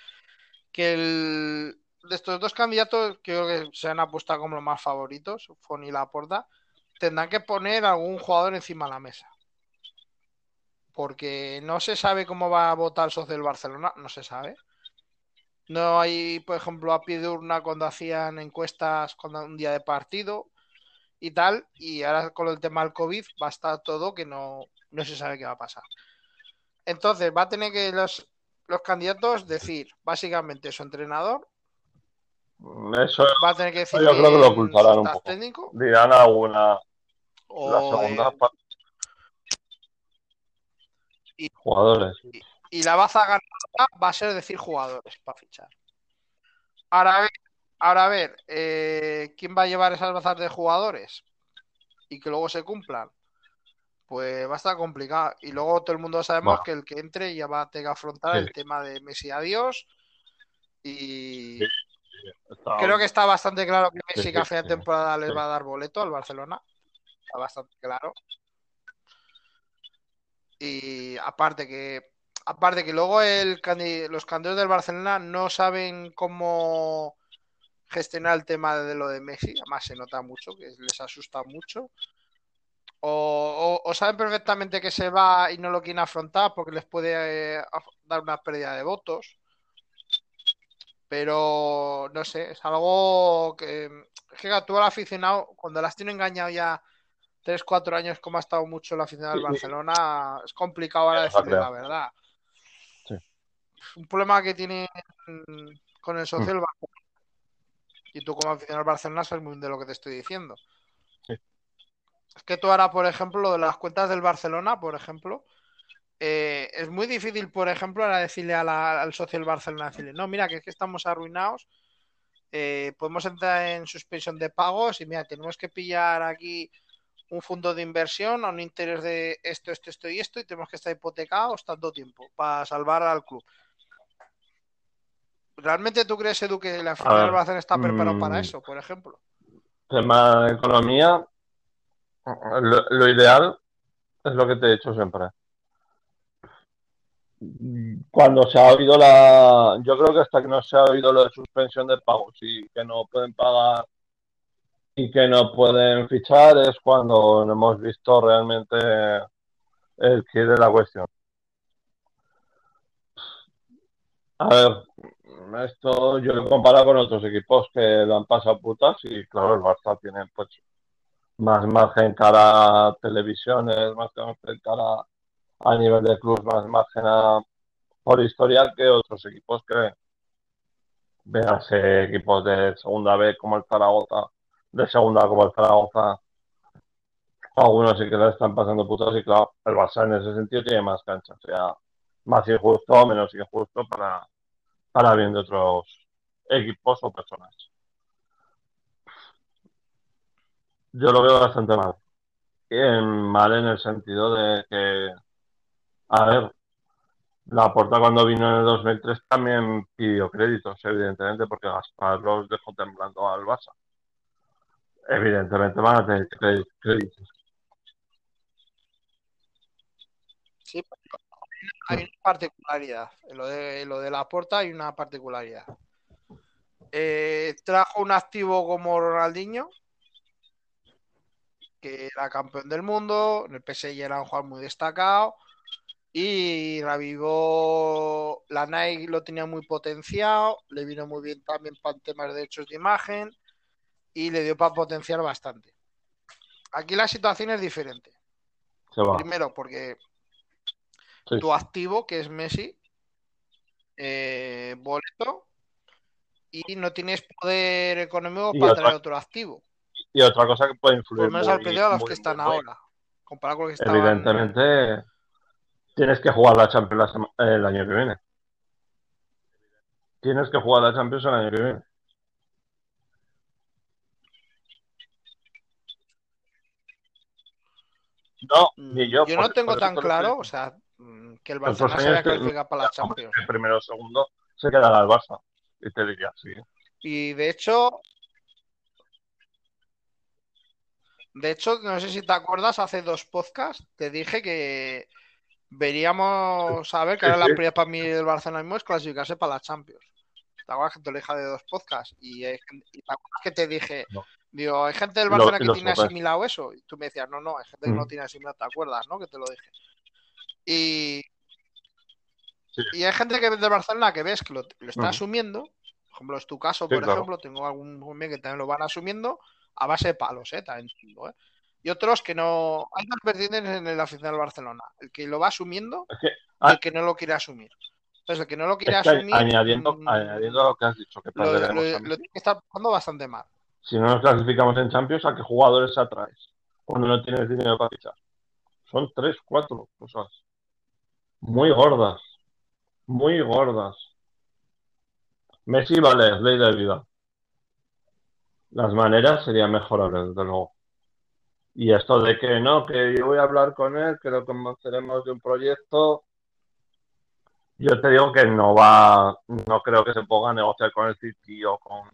que el, de estos dos candidatos creo que se han apostado como los más favoritos, Fon y Laporta, tendrán que poner algún jugador encima de la mesa. Porque no se sabe cómo va a votar el socio del Barcelona, no se sabe. No hay, por ejemplo, a pie de urna cuando hacían encuestas cuando un día de partido y tal. Y ahora con el tema del COVID va a estar todo que no, no se sabe qué va a pasar. Entonces va a tener que los, los candidatos decir básicamente su entrenador. Eso va a tener que decir. Yo creo que lo ocultarán un poco. Técnico, Dirán alguna. La segunda parte. jugadores y la baza ganada va a ser decir jugadores para fichar. Ahora a ver, ahora a ver eh, ¿quién va a llevar esas bazas de jugadores? Y que luego se cumplan. Pues va a estar complicado. Y luego todo el mundo sabemos que el que entre ya va a tener que afrontar el tema de Messi adiós. Y creo que está bastante claro que Messi que a fin de temporada les va a dar boleto al Barcelona. Está bastante claro. Y aparte que aparte que luego el, los candidatos del Barcelona no saben cómo gestionar el tema de lo de Messi, además se nota mucho, que les asusta mucho. O, saben perfectamente que se va y no lo quieren afrontar porque les puede eh, dar una pérdida de votos. Pero no sé, es algo que, es que tú al aficionado, cuando las tiene engañado ya 3, 4 años como ha estado mucho la aficionado del Barcelona, es complicado ahora decirle la verdad. Un problema que tiene con el socio mm. Y tú como aficionado al Barcelona sabes muy bien de lo que te estoy diciendo. Es que tú ahora, por ejemplo, lo de las cuentas del Barcelona, por ejemplo, eh, es muy difícil, por ejemplo, ahora decirle al socio del Barcelona, decirle, no, mira, que es que estamos arruinados, eh, podemos entrar en suspensión de pagos y mira, tenemos que pillar aquí un fondo de inversión a un interés de esto, esto, esto y esto y tenemos que estar hipotecados tanto tiempo para salvar al club. ¿Realmente tú crees, Edu, que la final va a hacer está preparado para mm. eso, por ejemplo? Tema de economía, lo, ideal es lo que te he dicho siempre. Cuando se ha oído la. Yo creo que hasta que no se ha oído lo de suspensión de pagos y que no pueden pagar y que no pueden fichar es cuando hemos visto realmente el que de la cuestión. A ver, esto yo lo comparo con otros equipos que lo han pasado putas y claro, el Barça tiene pues más margen cara a televisiones, más margen cara a nivel de club, más margen a, por historial que otros equipos que véanse equipos de segunda B como el Zaragoza de segunda como el Zaragoza. Algunos sí que le están pasando putos y claro, el Barça en ese sentido tiene más cancha, o sea, más injusto o menos injusto para, para bien de otros equipos o personas. Yo lo veo bastante mal. mal en el sentido de que, a ver, la Porta cuando vino en el 2003 también pidió créditos, evidentemente, porque Gaspar los dejó temblando al Barça evidentemente van a tener créditos. Sí, hay una particularidad. En lo de, lo de la puerta hay una particularidad. Eh, trajo un activo como Ronaldinho, que era campeón del mundo, en el PSG era un jugador muy destacado, y revivó la Nike, lo tenía muy potenciado, le vino muy bien también para temas de derechos de imagen, y le dio para potenciar bastante. Aquí la situación es diferente. Primero, porque tu activo, que es Messi, eh, boleto, y no tienes poder económico para traer otro activo. Y otra cosa que puede influir. Por menos al a los que están ahora. Comparado con los que Evidentemente, tienes que jugar la Champions el año que viene. Tienes que jugar la Champions el año que viene. No, ni yo. Yo no tengo tan claro, o sea, mm, que el Barça se vaya calificar para la Champions. El primero o segundo se quedará el Barça. Y te diría, sí. Y de hecho, de hecho, no sé si te acuerdas, hace dos podcasts te dije que veríamos a ver que era la prioridad para mí del Barcelona mismo es clasificarse para la Champions. ¿Te acuerdas que te lo dije de dos podcasts? Y, te acuerdas que te dije, Digo, hay gente del Barcelona que tiene asimilado eso. Y tú me decías, no, no, hay gente que no mm. tiene asimilado, ¿te acuerdas, no? Que te lo dije. Y, y hay gente que del Barcelona que ves que lo, está asumiendo. Por ejemplo, es tu caso, por ejemplo, tengo algún que también lo van asumiendo a base de palos, ¿eh? También ¿eh? Y otros que no. Hay dos vertientes en la afición del Barcelona. El que lo va asumiendo y el que no lo quiere asumir. Entonces, el que no lo quiere asumir. Añadiendo, mm, añadiendo lo que has dicho, que lo, lo, lo tiene que estar pasando bastante mal si no nos clasificamos en Champions, ¿a qué jugadores atraes? Cuando no tienes dinero para fichar. Son tres, cuatro cosas. Muy gordas. Muy gordas. Messi, vale, ley de vida. Las maneras serían mejorables, desde luego. Y esto de que no, que yo voy a hablar con él, que lo convenceremos de un proyecto. Yo te digo que no va, no creo que se ponga a negociar con el City o con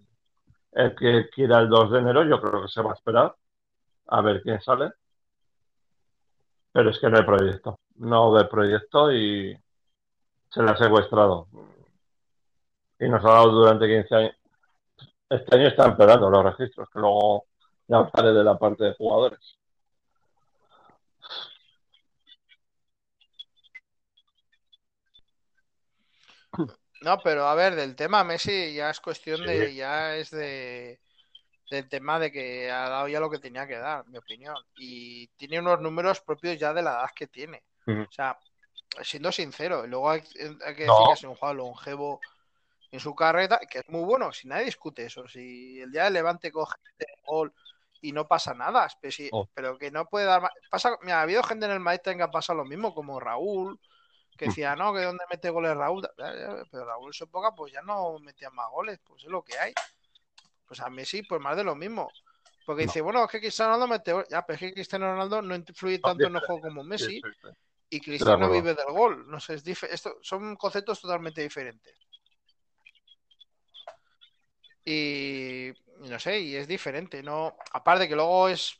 el que quiera el 2 de enero, yo creo que se va a esperar a ver quién sale. Pero es que no hay proyecto. No hay proyecto y se le ha secuestrado. Y nos ha dado durante 15 años. Este año están empeorando los registros, que luego ya hablaré de la parte de jugadores. No, pero a ver, del tema Messi ya es cuestión de, ya es de, del tema de que ha dado ya lo que tenía que dar, mi opinión. Y tiene unos números propios ya de la edad que tiene. O sea, siendo sincero, y luego hay, que decir que es un jugador longevo en su carrera, que es muy bueno, si nadie discute eso. Si el día de Levante coge el gol y no pasa nada, oh. pero, que no puede dar más. Pasa, ha habido gente en el Madrid que ha pasado lo mismo, como Raúl, que decía, no, que dónde mete goles Raúl. Pero Raúl en su época, pues ya no metía más goles, pues es lo que hay. Pues a Messi, pues más de lo mismo. Porque dice, bueno, es que Cristiano Ronaldo mete gol. Ya, pero es que Cristiano Ronaldo no influye tanto en el juego como Messi. Y Cristiano vive del gol. No sé, es esto son conceptos totalmente diferentes. Y, no sé, y es diferente, ¿no? Aparte que luego es.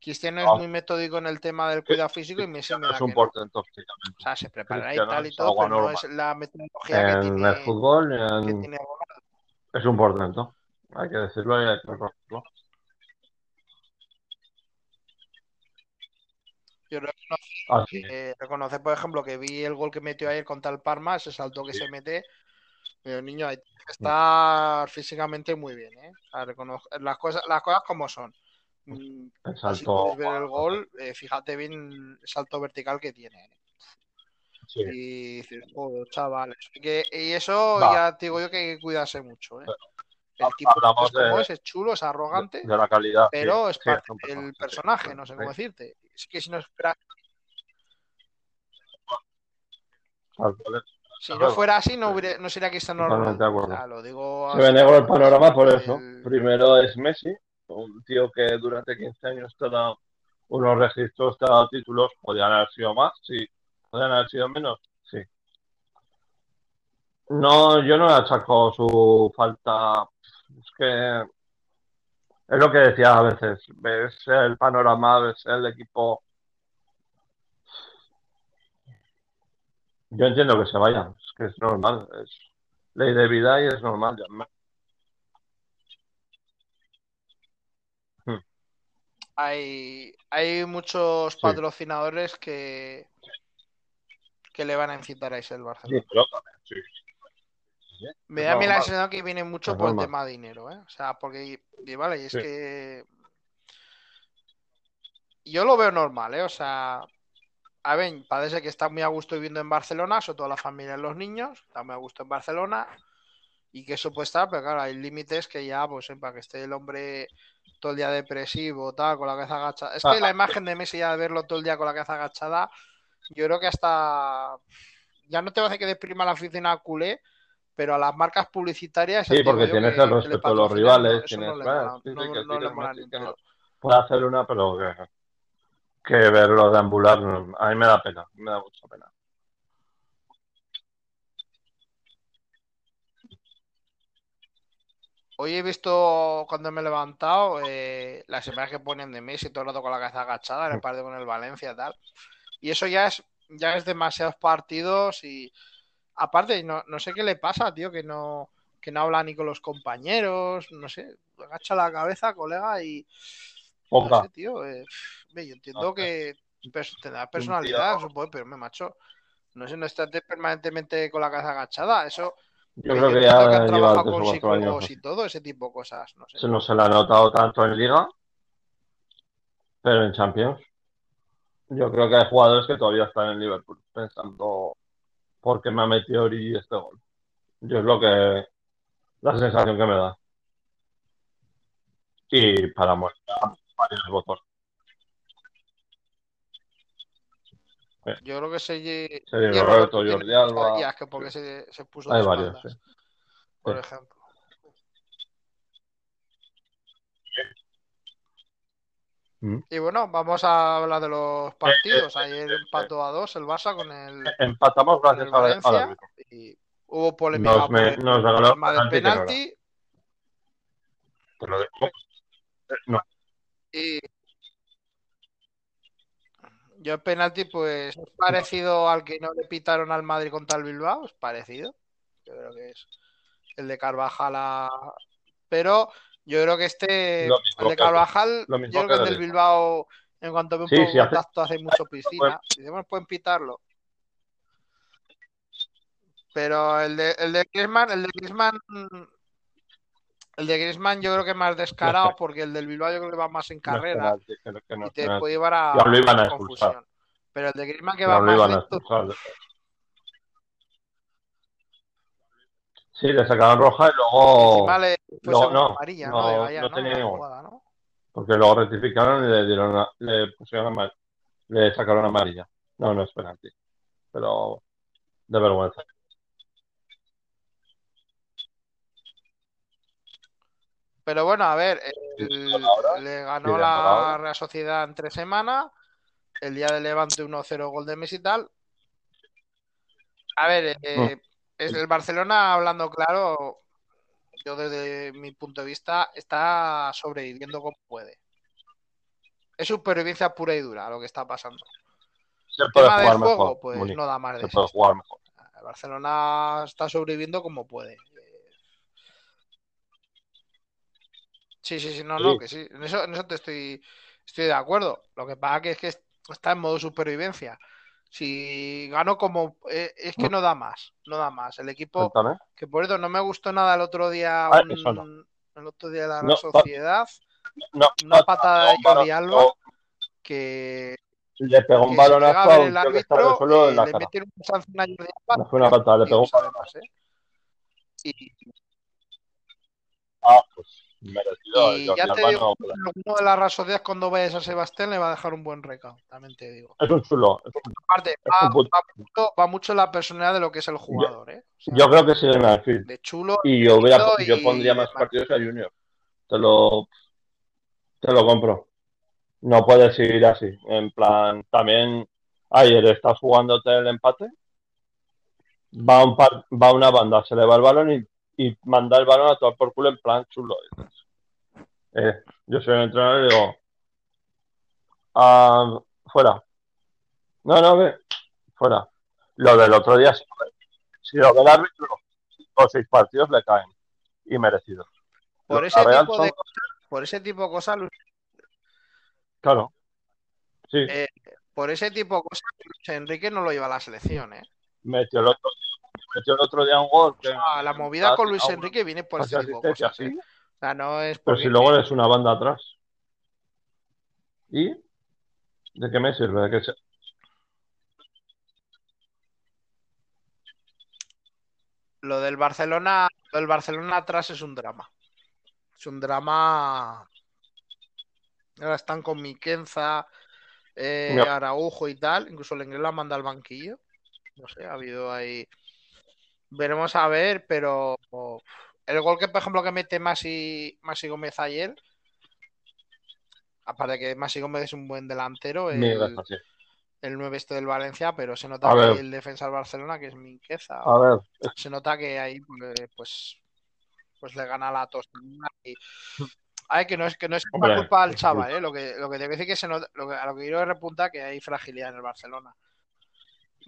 Cristiano es muy metódico en el tema del cuidado físico y Messi me da es un que no. O sea, se prepara y tal y todo, pero no es la metodología en que tiene. el fútbol es un portento. Hay que decirlo y hay que reconocerlo. Yo reconozco, ah, por ejemplo, que vi el gol que metió ayer contra el Parma, ese salto que se mete. Pero niño, hay que estar físicamente muy bien, ¿eh? las, cosas, las cosas como son. Mm, el salto. Si ver el gol, eh, fíjate bien el salto vertical que tiene. ¿eh? Y dices, chaval. y eso ya te digo yo que hay que cuidarse mucho. ¿eh? El tipo es como es, es chulo, es arrogante. De, la calidad. Pero es parte del personaje, no sé cómo decirte. Es que si no espera. Si no fuera así, no, hubiera, no sería que está normal. lo digo Se ve negro el panorama por eso. Primero es Messi, un tío que durante 15 años te ha dado unos registros, te ha dado títulos. Podrían haber sido más, sí. Podrían haber sido menos, sí. No, yo no le achaco su falta es que es lo que decía a veces, ves el panorama, ves el equipo. Yo entiendo que se vayan, es que es normal, es ley de vida y es normal. Hmm. Hay, hay muchos patrocinadores que, que le van a incitar a ese el Barcelona. Sí, me da la sensación que viene mucho por el tema de dinero, ¿eh? O sea, porque, vale, y es que yo lo veo normal, ¿eh? O sea, a ver, parece que está muy a gusto viviendo en Barcelona, sobre todo la familia y los niños, está muy a gusto en Barcelona y que eso puede estar, pero claro, hay límites que ya, pues, para que esté el hombre todo el día depresivo, tal, con la cabeza agachada. Es que ah, la imagen de Messi ya de verlo todo el día con la cabeza agachada, yo creo que hasta ya no te va a hacer que deprima la oficina culé, pero a las marcas publicitarias. Sí, porque tienes el respeto de los rivales, tienes. Puede hacer una, pero que, verlo de ambular, a mí me da pena, me da mucha pena. Hoy he visto cuando me he levantado eh, las imágenes que ponen de Messi todo el rato con la cabeza agachada en el partido con el Valencia tal. Y eso ya es ya es demasiados partidos y aparte, no, no sé qué le pasa, tío, que no, que no habla ni con los compañeros, no sé, agacha la cabeza, colega, y... No sé, tío, eh, yo entiendo que tendrá personalidad, supongo, pero me macho. No sé, no está permanentemente con la cabeza agachada, eso... Yo creo que ya lleva con psicólogos y todo ese tipo de cosas. No sé. Eso no se lo ha notado tanto en Liga, pero en Champions. Yo creo que hay jugadores que todavía están en Liverpool pensando porque me ha metido Ori este gol. Yo es lo que. la sensación que me da. Y para muestra varios votos. Yo creo que se. Se Roberto, Jordi Alba. Que porque se, se puso. Hay varios, sí. Por ejemplo. Mm. Y bueno, vamos a hablar de los partidos. Eh, eh, Ayer empató a dos el Barça con el. Empatamos gracias a Valencia. Y hubo polémica nos, me, nos regaló el penalti. Pero no. Y yo el penalti, pues, es parecido al que no le pitaron al Madrid contra el Bilbao, es parecido. Yo creo que es el de Carvajal Pero yo creo que este, el de Carvajal, yo creo que el del Bilbao, en cuanto ve un poco contacto, hace, mucho piscina. Si decimos, pueden pitarlo. Pero el de, el de Griezmann, el de Griezmann, el de Griezmann yo creo que es más descarado porque el del Bilbao yo creo que va más en carrera y te puede llevar a, a confusión. Pero el de Griezmann que va más lento, Sí, le sacaron roja y luego. Vale, luego no, amarilla, no, no tenía ninguna. ¿no? Porque luego rectificaron y le dieron le pusieron le sacaron amarilla. No, no es penalti. Pero de vergüenza. Pero bueno, a ver, le ganó la Real Sociedad en tres semanas, el día de Levante 1-0 gol de Messi y tal. A ver, eh, mm. es el Barcelona, hablando claro, yo desde mi punto de vista, está sobreviviendo como puede. Es supervivencia pura y dura lo que está pasando. el tema de juego, pues no da más de eso. El Barcelona está sobreviviendo como puede. Sí, sí, sí, no, no, que sí. En eso, en eso te estoy, estoy de acuerdo. Lo que pasa que es que está en modo supervivencia. Si gano como... Eh, es que no da más, no da más. El equipo... Que por eso no me gustó nada el otro día... Ah, el otro día de la Sociedad. una patada de Jordi Alba que... Le pegó un balonazo a un tío que estaba en la cara. No fue una patada, le pegó un balonazo. ¿eh? Y... Ah, pues merecido. Y ya te digo, uno de las rasodías cuando vayas a Sebastián le va a dejar un buen recado, también te digo. Es un chulo. Aparte, va, mucho, va, mucho, la personalidad de lo que es el jugador, ¿eh? yo creo que sí, De chulo. Y yo, yo pondría más partidos a Junior. Te lo, te lo compro. No puedes seguir así. En plan, también ayer estás jugándote el empate. Va, un va una banda, se le va el balón y y mandar el balón a todo por culo en plan chulo. Eh, yo soy un entrenador y digo, ah, fuera. No, no, ve, fuera. Lo del otro día, si lo del árbitro, los seis partidos le caen y merecidos. Por ese, tipo de cosas, por ese tipo de cosas, Claro. Sí. Eh, por ese tipo de cosas, Enrique no lo lleva a la selección, ¿eh? Metió el otro metió el otro día un gol. La movida con Luis Enrique viene por ese tipo de cosas. ¿eh? O sea, no es Pero si luego eres una banda atrás. ¿Y? ¿De qué me sirve? ¿De qué se... Lo del Barcelona, lo del Barcelona atrás es un drama. Es un drama. Ahora están con Miquenza, eh, Araujo y tal. Incluso el inglés la manda al banquillo. No sé, ha habido ahí. Veremos a ver, pero el gol que, por ejemplo, que mete Masi, Masi Gómez ayer, aparte de que Masi Gómez es un buen delantero, el, el 9 este del Valencia, pero se nota que el defensa del Barcelona, que es Minqueza, a ver. se nota que ahí pues pues le gana la tostada y Ay, que no es que no es culpa del chaval, ¿eh? lo que lo que tengo que decir que se nota, lo que, a lo que quiero repuntar que hay fragilidad en el Barcelona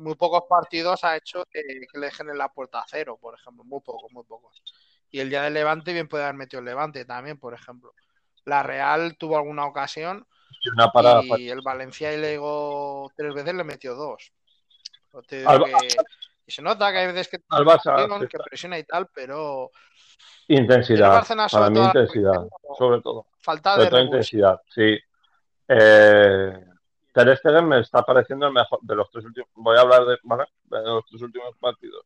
muy pocos partidos ha hecho que, le dejen en la puerta a cero, por ejemplo, muy pocos, muy pocos. Y el día del Levante bien puede haber metido el Levante también, por ejemplo. La Real tuvo alguna ocasión y el Valencia y Lego tres veces le metió dos. y se nota que hay veces que, que presiona y tal, pero intensidad, para mí intensidad, sobre todo. Falta de intensidad, sí. Eh, Ter Stegen me está pareciendo el mejor de los tres últimos. Voy a hablar de, los tres últimos partidos.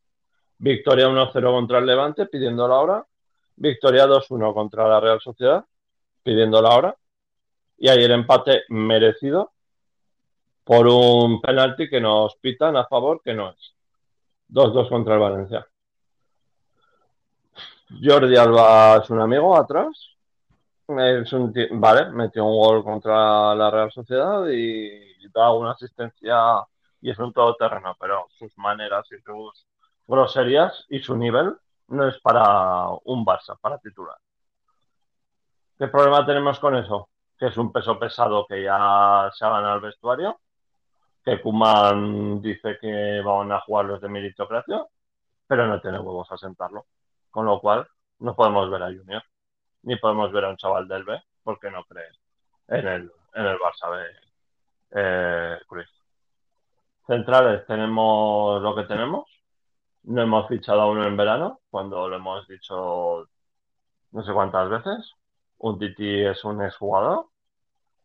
Victoria 1-0 contra el Levante, pidiendo la hora. Victoria 2-1 contra la Real Sociedad, pidiendo la hora. Y ayer empate merecido por un penalti que nos pitan a favor, que no es. 2-2 contra el Valencia. Jordi Alba es un amigo atrás vale, metió un gol contra la Real Sociedad y, da una asistencia y es un todoterreno, pero sus maneras y sus groserías y su nivel no es para un Barça, para titular. ¿Qué problema tenemos con eso? Que es un peso pesado que ya se ha ganado el vestuario, que Kuman dice que van a jugar los de meritocracia, pero no tiene huevos a sentarlo. Con lo cual, no podemos ver a Junior ni podemos ver a un chaval del B porque no cree en el, en el Barça B. Eh, Centrales tenemos lo que tenemos. No hemos fichado a uno en verano, cuando lo hemos dicho no sé cuántas veces. Un Titi es un exjugador.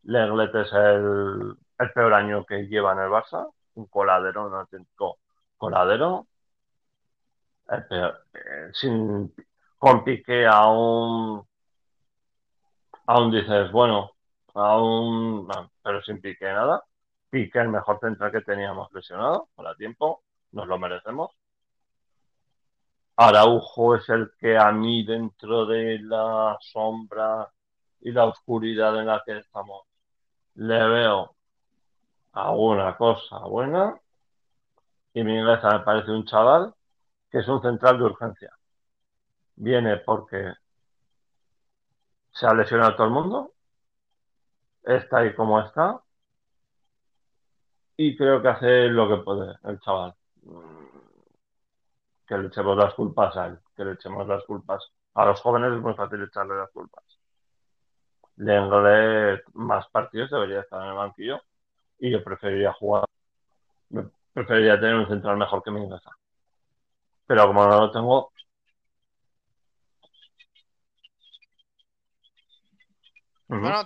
Lenglet es el, el peor año que lleva en el Barça. Un coladero, un auténtico coladero. El peor, eh, sin, con pique a un aún dices, bueno, aún, pero sin pique nada. Pique el mejor central que teníamos lesionado, para tiempo, nos lo merecemos. Araujo es el que a mí dentro de la sombra y la oscuridad en la que estamos le veo alguna cosa buena y mi inglesa me parece un chaval que es un central de urgencia. Viene porque se ha lesionado todo el mundo, está ahí como está y creo que hace lo que puede el chaval. Que le echemos las culpas a él, que le echemos las culpas. A los jóvenes es muy fácil echarle las culpas. Lenglet más partidos debería estar en el banquillo y yo preferiría jugar, preferiría tener un central mejor que mi inglesa. Pero como no lo tengo, Bueno,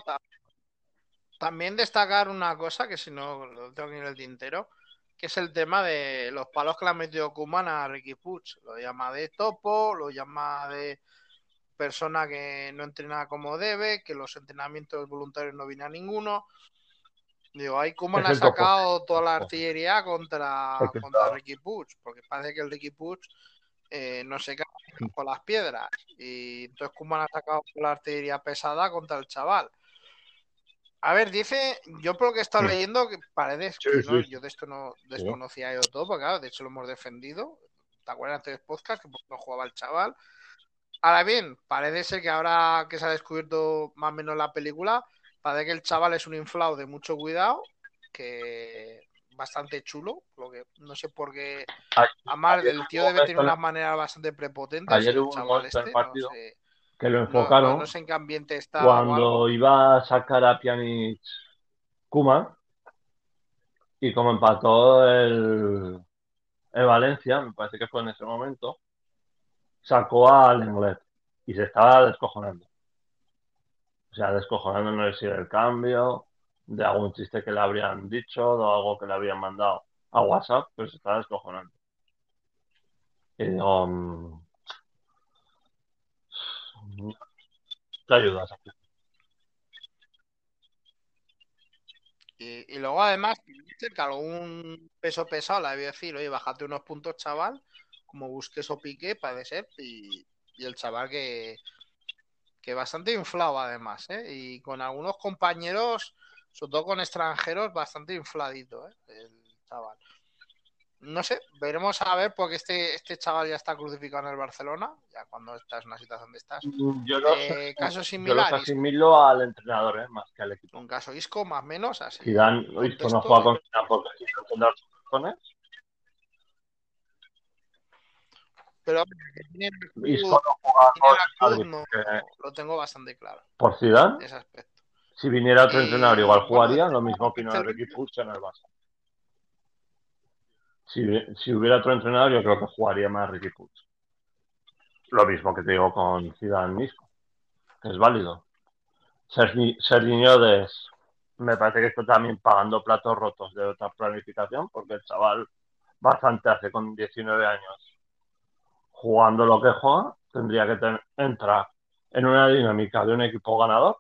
también destacar una cosa que si no lo tengo aquí en el tintero, que es el tema de los palos que le ha metido Kuman a Ricky Puch. Lo llama de topo, lo llama de persona que no entrena como debe, que los entrenamientos voluntarios no viene a ninguno. Digo, ahí Kuman ha sacado toda la artillería contra, contra Ricky Puch, porque parece que el Ricky Puch eh, no se cae con las piedras. Y entonces Kuman ha sacado la artillería pesada contra el chaval. A ver, dice, yo por lo que he estado leyendo, que parece que yo de esto no desconocía yo todo, porque claro, de hecho lo hemos defendido. ¿Te acuerdas antes del podcast que no jugaba el chaval? Ahora bien, parece ser que ahora que se ha descubierto más o menos la película, parece que el chaval es un inflado de mucho cuidado, que bastante chulo, lo que no sé por qué. Además, el tío debe tener unas maneras bastante prepotentes. Ayer hubo un este, partido que lo enfocaron. No, sé en qué ambiente está. Cuando iba a sacar a Pjanic Kuma y como empató el, el Valencia, me parece que fue en ese momento, sacó al Lenglet y se estaba descojonando. O sea, descojonando no sé si el cambio, de algún chiste que le habrían dicho, de algo que le habían mandado a WhatsApp, pero se estaba descojonando. Y digo, mm, te ayudas aquí. Y, luego además, que algún peso pesado le había decir, oye, bájate unos puntos, chaval, como busques o pique, puede ser, y, el chaval que, que bastante inflado además, ¿eh? y con algunos compañeros, sobre todo con extranjeros, bastante infladito, ¿eh? el chaval. No sé, veremos a ver, porque este, este chaval ya está crucificado en el Barcelona, ya cuando estás en una situación de estas. Mm, yo lo, eh, casos similares. asimilo al entrenador, ¿eh? más que al equipo. Un caso Isco, más o menos, así. Zidane, Isco no juega con Zidane porque cojones. Pero Isco no juega con no, Lo tengo bastante claro. ¿Por Zidane? Ese aspecto. Si viniera otro entrenador, igual jugaría, lo mismo que no el equipo en el Barça. Si, hubiera otro entrenador, yo creo que jugaría más Ricky Puig. Lo mismo que te digo con Zidane Misco, que es válido. Serginho Des, me parece que está también pagando platos rotos de otra planificación, porque el chaval bastante hace con 19 años jugando lo que juega, tendría que entrar en una dinámica de un equipo ganador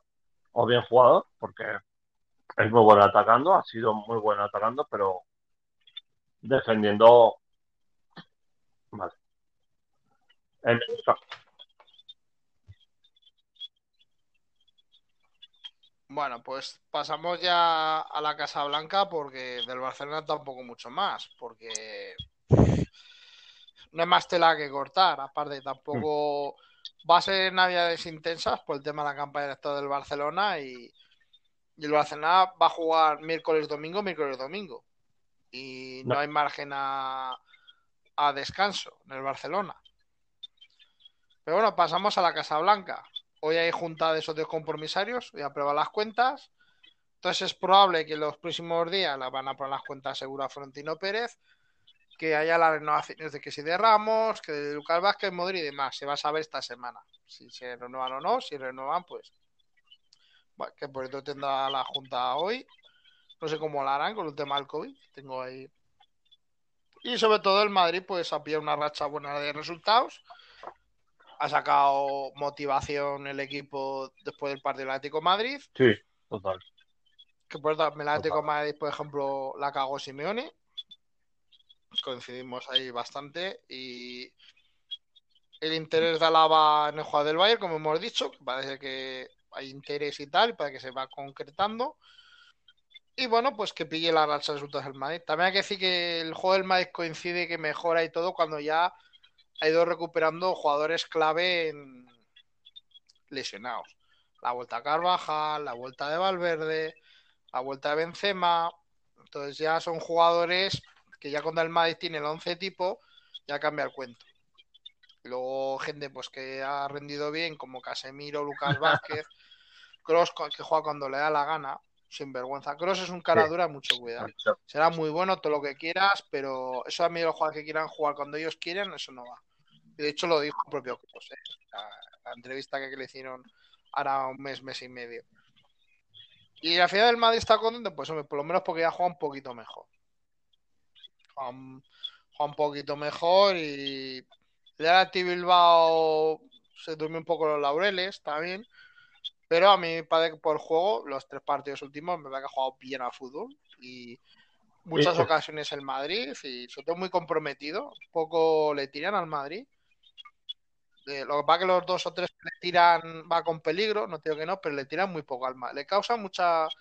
o bien jugador, porque es muy bueno atacando, ha sido muy bueno atacando, pero defendiendo. Vale. Bueno, pues pasamos ya a la Casa Blanca porque del Barcelona tampoco mucho más, porque no hay más tela que cortar. Aparte, tampoco va a ser navidades intensas por el tema de la campaña electoral del Barcelona y, y el Barcelona va a jugar miércoles, domingo, miércoles, domingo y no, hay margen a, descanso en el Barcelona. Pero bueno, pasamos a la Casa Blanca. Hoy hay junta de socios compromisarios, voy a probar las cuentas. Entonces es probable que en los próximos días la van a poner las cuentas segura Frontino Pérez, que haya las renovaciones de que si de Ramos, que de Lucas Vázquez, Modri y demás. Se va a saber esta semana si se renuevan o no. Si renuevan, pues. Bueno, que por eso tendrá la junta hoy. No sé cómo lo harán con el tema del COVID. Tengo ahí. Y sobre todo el Madrid, pues ha pillado una racha buena de resultados. Ha sacado motivación el equipo después del partido del Atlético Madrid. Sí, total. Que por el Atlético Madrid, por ejemplo, la cagó Simeone. Coincidimos ahí bastante. Y, el interés de Alaba en el juego del Bayern, como hemos dicho, parece que hay interés y tal, para que se va concretando. Y bueno, pues que pille las resultados del Madrid. También hay que decir que el juego del Madrid coincide que mejora y todo cuando ya ha ido recuperando jugadores clave en lesionados. La vuelta a Carvajal, la vuelta de Valverde, la vuelta de Benzema. Entonces ya son jugadores que ya cuando el Madrid tiene el 11 tipo, ya cambia el cuento. luego gente pues que ha rendido bien, como Casemiro, Lucas Vázquez, Cross, que juega cuando le da la gana sin vergüenza. Cross es un cara dura, mucho cuidado. Será muy bueno todo lo que quieras, pero eso a mí los jugadores que quieran jugar cuando ellos quieren, eso no va. De hecho, lo dijo el propio Cross, ¿eh? la, entrevista que, le hicieron ahora un mes, mes y medio. Y la final del Madrid está contento, pues por lo menos porque ya juega un poquito mejor. Juega un, poquito mejor y el Bilbao se durmió un poco los laureles también. Pero a mí me parece que por juego, los tres partidos últimos, me parece que ha jugado bien al fútbol y muchas ocasiones el Madrid y sobre todo muy comprometido. Poco le tiran al Madrid. Eh, lo que pasa que los dos o tres que le tiran va con peligro, no digo que no, pero le tiran muy poco al Madrid. Le causa muchas,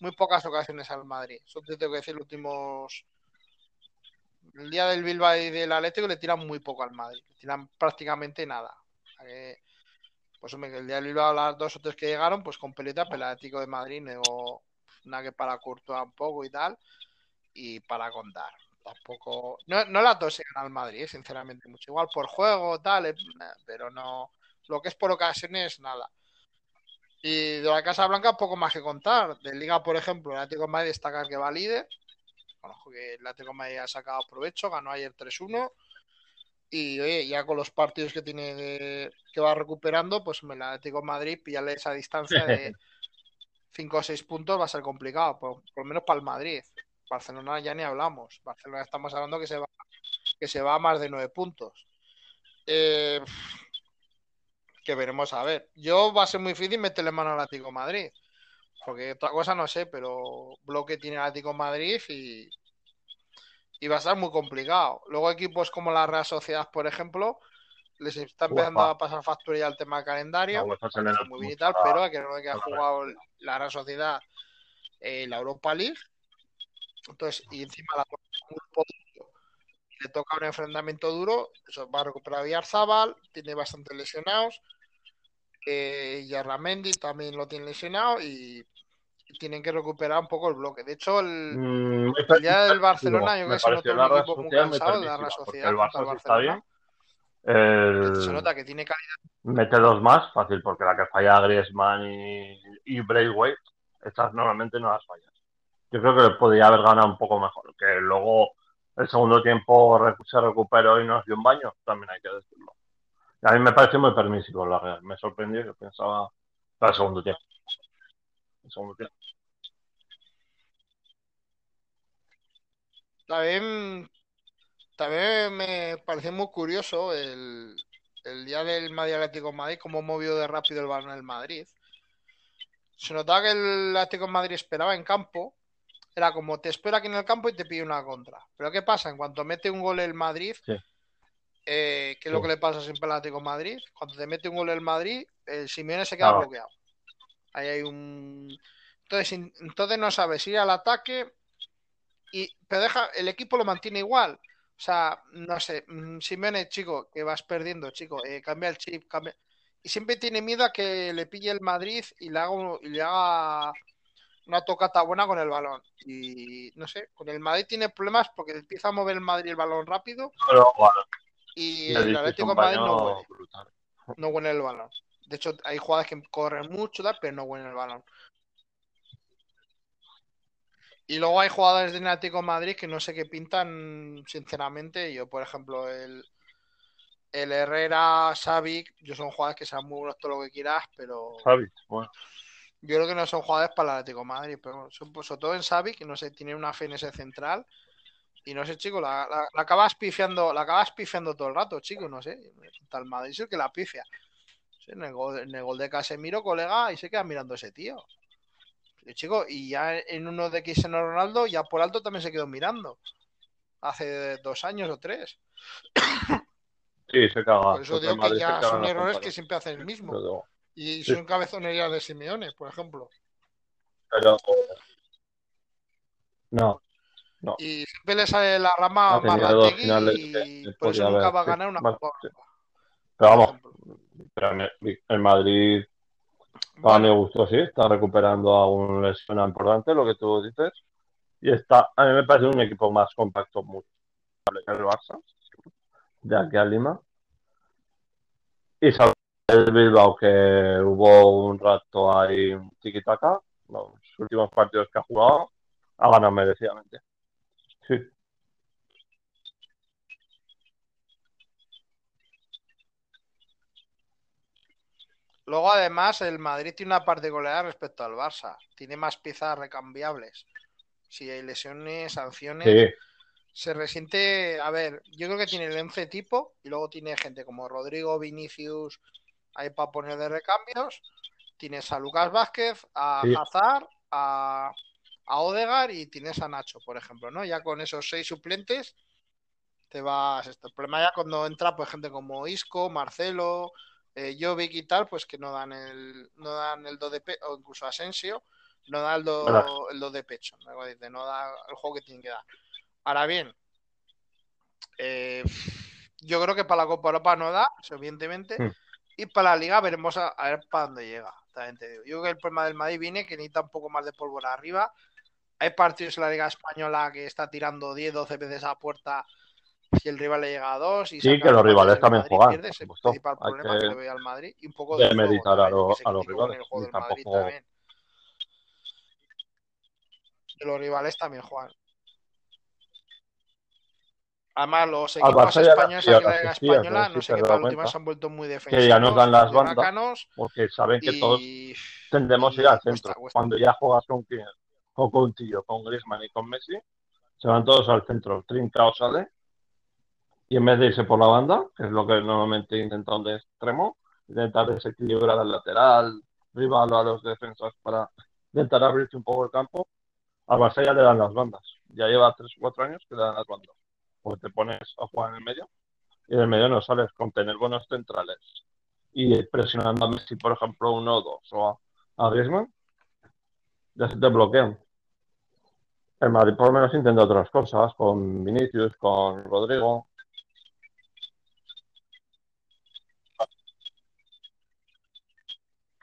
muy pocas ocasiones al Madrid. Eso te tengo que decir los últimos. El día del Bilbao y del Atlético le tiran muy poco al Madrid. Le tiran prácticamente nada. Eh, pues el día del Bilbao, las dos o tres que llegaron, pues con pelota, pelático de Madrid, negó nada que para Courtois un poco y tal, y para contar. Tampoco, no, no la tosen al Madrid, sinceramente, mucho. Igual por juego, tal, eh, pero no, lo que es por ocasiones, nada. Y de la Casa Blanca, poco más que contar. De Liga, por ejemplo, el Atlético de Madrid destaca que va líder. Conozco que el Atlético de Madrid ha sacado provecho, ganó ayer 3-1 y oye, ya con los partidos que tiene que va recuperando, pues la tengo Madrid, pillarle esa distancia de 5 o 6 puntos va a ser complicado, por, lo menos para el Madrid. Barcelona ya ni hablamos. Barcelona estamos hablando que se va, que se va a más de 9 puntos. Eh, que veremos a ver. Yo va a ser muy difícil meterle mano al Atlético Madrid. Porque otra cosa no sé, pero bloque tiene el Atlético Madrid y, y va a estar muy complicado. Luego equipos como la Real Sociedad, por ejemplo, les está empezando a pasar factura ya el tema de calendario, muy bien y tal, pero que no que ha jugado la Real Sociedad eh, la Europa League, entonces, y encima la le toca un enfrentamiento duro, eso va a recuperar Villarzábal, tiene bastantes lesionados, eh, Yarramendi también lo tiene lesionado y tienen que recuperar un poco el bloque. De hecho, el, mm, día del Barcelona, yo creo que se nota un equipo muy cansado de la sociedad. El Barça está bien. Se nota que tiene calidad. Mete dos más, fácil, porque la que falla Griezmann y, y Braithwaite, estas normalmente no las fallas. Yo creo que podría haber ganado un poco mejor, que luego el segundo tiempo se recuperó y nos dio un baño, también hay que decirlo. a mí me pareció muy permisivo la Real, me sorprendió, que pensaba para el segundo tiempo. El segundo tiempo. También, también me pareció muy curioso el, día del Madrid Atlético Madrid, cómo movió de rápido el balón el Madrid. Se notaba que el Atlético Madrid esperaba en campo. Era como te espera aquí en el campo y te pide una contra. Pero ¿qué pasa? En cuanto mete un gol el Madrid, eh, ¿qué es lo que le pasa siempre al Atlético Madrid? Cuando te mete un gol el Madrid, el Simeone se queda bloqueado. Ahí hay un. Entonces, entonces no sabes ir al ataque y, pero deja, el equipo lo mantiene igual. O sea, no sé, mm, Simeone, chico, que vas perdiendo, chico, eh, cambia el chip, cambia. Y siempre tiene miedo a que le pille el Madrid y le haga, y le haga una tocata buena con el balón. Y no sé, con el Madrid tiene problemas porque empieza a mover el Madrid el balón rápido. y el Atlético de Madrid no huele. No huele el balón. De hecho, hay jugadores que corren mucho, pero no huelen el balón. Y luego hay jugadores de Atlético Madrid que no sé qué pintan, sinceramente. Yo, por ejemplo, el, el Herrera, Savic, yo son jugadores que sean muy buenos todo lo que quieras, pero. bueno. Yo creo que no son jugadores para el Atlético Madrid, pero son, pues, sobre todo en Savic, que no sé, tiene una fe en ese central. Y no sé, chico, la, acabas pifiando, la acabas pifiando todo el rato, chico, no sé. Tal Madrid es el que la pifia. En el, gol, en el gol de Casemiro, colega, y se queda mirando ese tío. Chico, y ya en uno de Cristiano Ronaldo, ya por alto también se quedó mirando. Hace dos años o tres. Sí, se caga. Por eso digo que ya son errores que siempre hacen el mismo. Y Sí. son cabezonerías de Simeone, por ejemplo. pero- no, Y siempre le sale la rama Marrategui finales y por eso nunca va a sí, ganar una Copa sí. Pero vamos, pero en el, Madrid a Bueno, mi gusto sí, está recuperando a un lesionado importante, lo que tú dices, y está, a mí me parece un equipo más compacto, mucho que el Barça, de aquí a Lima, y sabe el Bilbao que hubo un rato ahí un tiki-taka, los últimos partidos que ha jugado, ha ganado merecidamente. Sí, luego además el Madrid tiene una particularidad respecto al Barça. Tiene más piezas recambiables. Si hay lesiones, sanciones, sí, se resiente. A ver, yo creo que tiene el 11 tipo y luego tiene gente como Rodrigo, Vinicius, ahí para poner de recambios. Tienes a Lucas Vázquez, a Sí. Hazard, a, a Odegar y tienes a Nacho, por ejemplo, ¿no? Ya con esos seis suplentes te vas. Esto. El problema ya cuando entra pues gente como Isco, Marcelo, eh, Jovic y tal, pues que no dan el, no dan el do de pecho, o incluso Asensio, no da el do, el do de pecho, ¿no? No da el juego que tienen que dar. Ahora bien, eh, yo creo que para la Copa Europa no da, evidentemente, Mm. y para la Liga veremos a, a ver para dónde llega. te digo. Yo creo que el problema del Madrid viene que necesita un poco más de pólvora arriba. Hay partidos en la Liga Española que está tirando 10, 12 veces a puerta si el rival le llega a dos. Y Sí, que los rivales también Madrid juegan, pierde, ese principal problema que, que le al Madrid. Y un poco de juego, a, que se a los rivales. el juego Y tampoco los rivales también juegan. Además, los equipos españoles la las tías, Española, no sé no qué para última se han vuelto muy que defensivos, ya nos dan las bandas porque saben que todos tendemos a ir al centro. cuesta. Cuando ya juegas con con Coutinho, con Griezmann y con Messi, se van todos al centro. Trincao sale y en vez de irse por la banda, que es lo que normalmente intentan de extremo, intentar desequilibrar al lateral, rival a los defensas para intentar abrirse un poco el campo, al Barça le dan las bandas. Ya lleva 3 o 4 años que le dan las bandas. Pues te pones a jugar en el medio y del medio no sales con tener buenos centrales y presionando a Messi, por ejemplo, uno o dos, o a, a Griezmann, ya se te bloquean. El Madrid por lo menos intenta otras cosas, con Vinicius, con Rodrigo.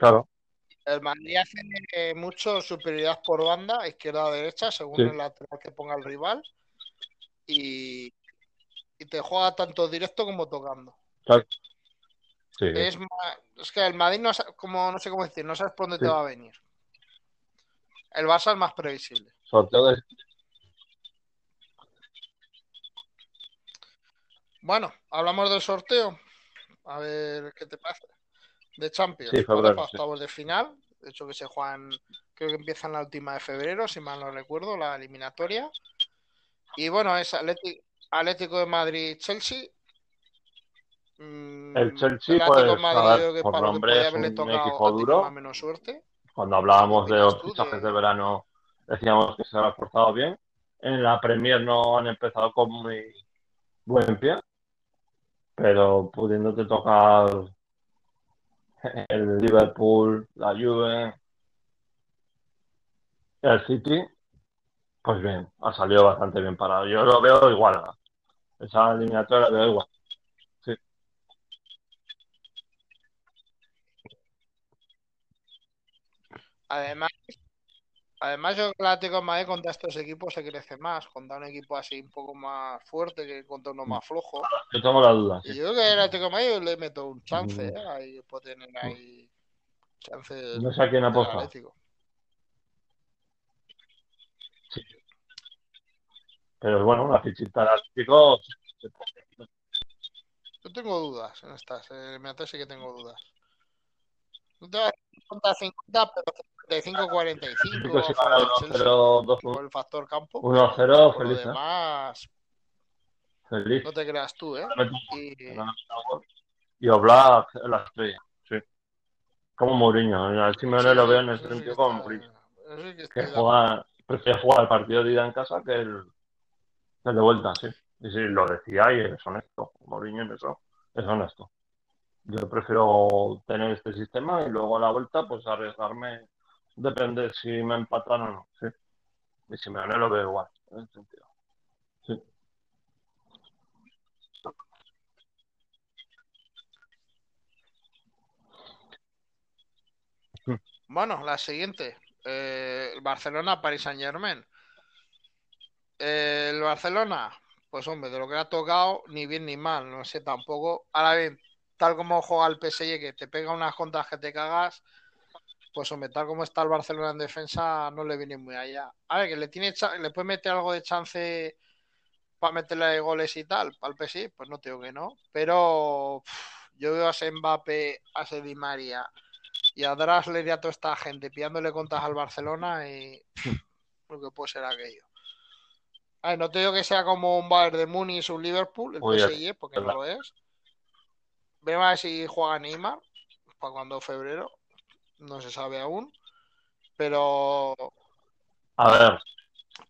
Claro, El Madrid hace eh, mucho superioridad por banda, izquierda o derecha, según Sí. el lateral que ponga el rival. Y, y te juega tanto directo como tocando. claro. Sí, Es, que el Madrid no, como, no sé cómo decir, no sabes por dónde te va a venir. El Barça es más previsible. sorteo de... Bueno, hablamos del sorteo. A ver qué te parece. De Champions. Sí, febrero, Para sí. octavos de final. De hecho, que se juegan, creo que empiezan la última de febrero, si mal no recuerdo, la eliminatoria. Y bueno, es Atlético de Madrid-Chelsea. Mm, El Chelsea, el pues, Madrid, ver, que por para nombre es un equipo duro. menos suerte. Cuando hablábamos ¿Qué de los fichajes de- de verano, decíamos que se había portado bien. En la Premier no han empezado con muy buen pie, pero pudiéndote tocar el Liverpool, la Juve, el City, pues bien, ha salido bastante bien parado. Yo lo veo igual. Esa eliminatoria la veo igual. Sí, Además, además yo creo que el Atlético de Madrid contra estos equipos se crece más. Contra un equipo así un poco más fuerte que contra uno más flojo. yo tengo la duda. Y yo creo que el Atlético de Madrid le meto un chance, Mm. ¿eh? Ahí puede tener ahí chances No sé a quién del aposta. Sí. Pero bueno, una fichita de Atlético. Yo tengo dudas en estas, en el eliminatorio sí que tengo dudas. No te voy a decir 50-50, pero 55-45 Atlético si a favor gana del Chelsea 1-0, 2-1, por el factor campo. 1-0, Por lo feliz, ¿eh? demás, Feliz. no te creas tú, ¿eh? Y Y Oblak la estrella, sí. Como Mourinho. Al Simeone lo veo en el sentido como Mourinho. que juega, prefiere jugar el partido de ida en casa que el, el de vuelta, sí. Y sí, lo decía y es honesto. Mourinho en eso es honesto. Yo prefiero tener este sistema y luego a la vuelta, pues arriesgarme, depende si me empatan o no. ¿sí? Y si me gané, lo veo igual, en ese sentido. Bueno, la siguiente. Eh, Barcelona, Paris Saint Germain. el Barcelona, pues hombre, de lo que ha tocado, ni bien ni mal, no sé tampoco. Ahora bien, tal como juega el PSG, que te pega unas contas que te cagas, pues hombre, tal como está el Barcelona en defensa, no le viene muy allá. A ver, que le tiene le puede meter algo de chance para meterle goles y tal, para el PSG, pues no tengo que no. Pero yo veo a Mbappé, a Di María y a Drasler y a toda esta gente pillándole contas al Barcelona y lo que puede ser aquello. A no te digo que sea como un Bayern de Múnich o un Liverpool, el PSG, porque no lo es. Vemos a ver si juega Neymar para cuando febrero. No se sabe aún. Pero. A ver.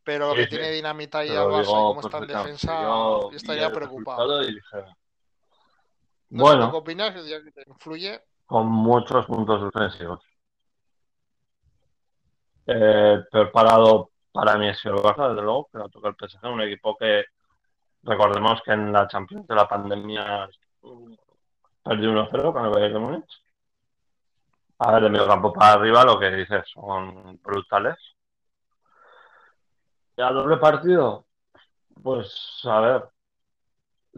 Pero lo que tiene dinamita y al Barça y como está en defensa, yo estaría preocupado. bueno. ¿Qué opinas? ¿Te influye? Con muchos puntos defensivos. Eh, preparado para mí es el Barça, desde luego, que toca el PSG, un equipo que recordemos que en la Champions de la pandemia perdió 1-0 con el Bayern de Múnich. A ver, de medio campo para arriba lo que dices son brutales. ¿Y a doble partido? Pues a ver,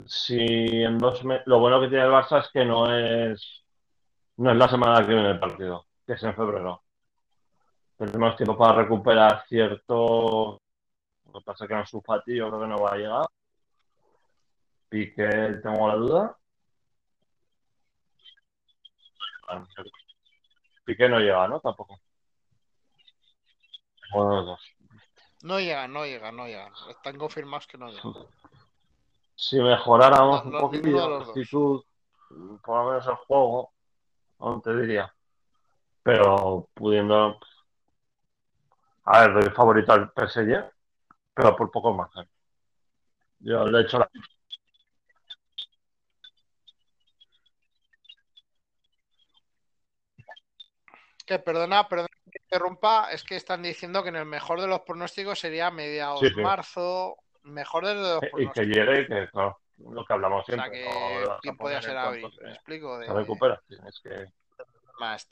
si en dos meses... Lo bueno que tiene el Barça es que no es no es la semana que viene el partido, que es en febrero tenemos tiempo para recuperar cierto. Lo que pasa es que en su yo creo que no va a llegar. Piqué, tengo la duda. Piqué no llega, ¿no? Tampoco. dos. No llega, no llega, no llega. Están confirmados que no llega. Si mejoráramos un poquito la actitud, por lo menos el juego, aún te diría. Pero pudiendo, a ver, doy favorito al PSG, pero por poco más. ¿eh? Yo le he hecho la. Que perdona, perdona que interrumpa, es que están diciendo que en el mejor de los pronósticos sería mediados de marzo, mejor de los pronósticos. Y que llegue, que claro, lo que hablamos siempre. O sea, que podría ser abril, me explico. De... Se recupera, es que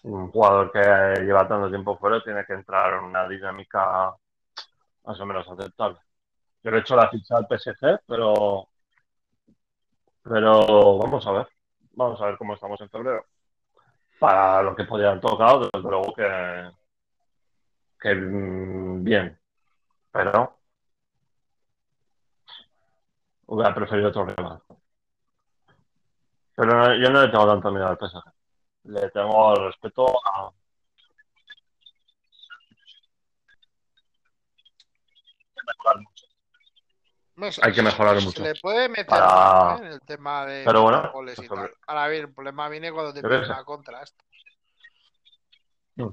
un jugador que lleva tanto tiempo fuera tiene que entrar en una dinámica más o menos aceptable. Yo le he hecho la ficha al PSG, pero pero vamos a ver. Vamos a ver cómo estamos en febrero. Para lo que podían tocado, desde luego que, que bien. Pero hubiera preferido otro rival. Pero yo no le tengo tanto miedo al PSG le tengo respeto a. Hay que mejorar mucho. Se le puede meter ¿eh? en el tema de Pero bueno, goles y tal. Ahora bien, el problema viene cuando te pones una contra esto. Mm.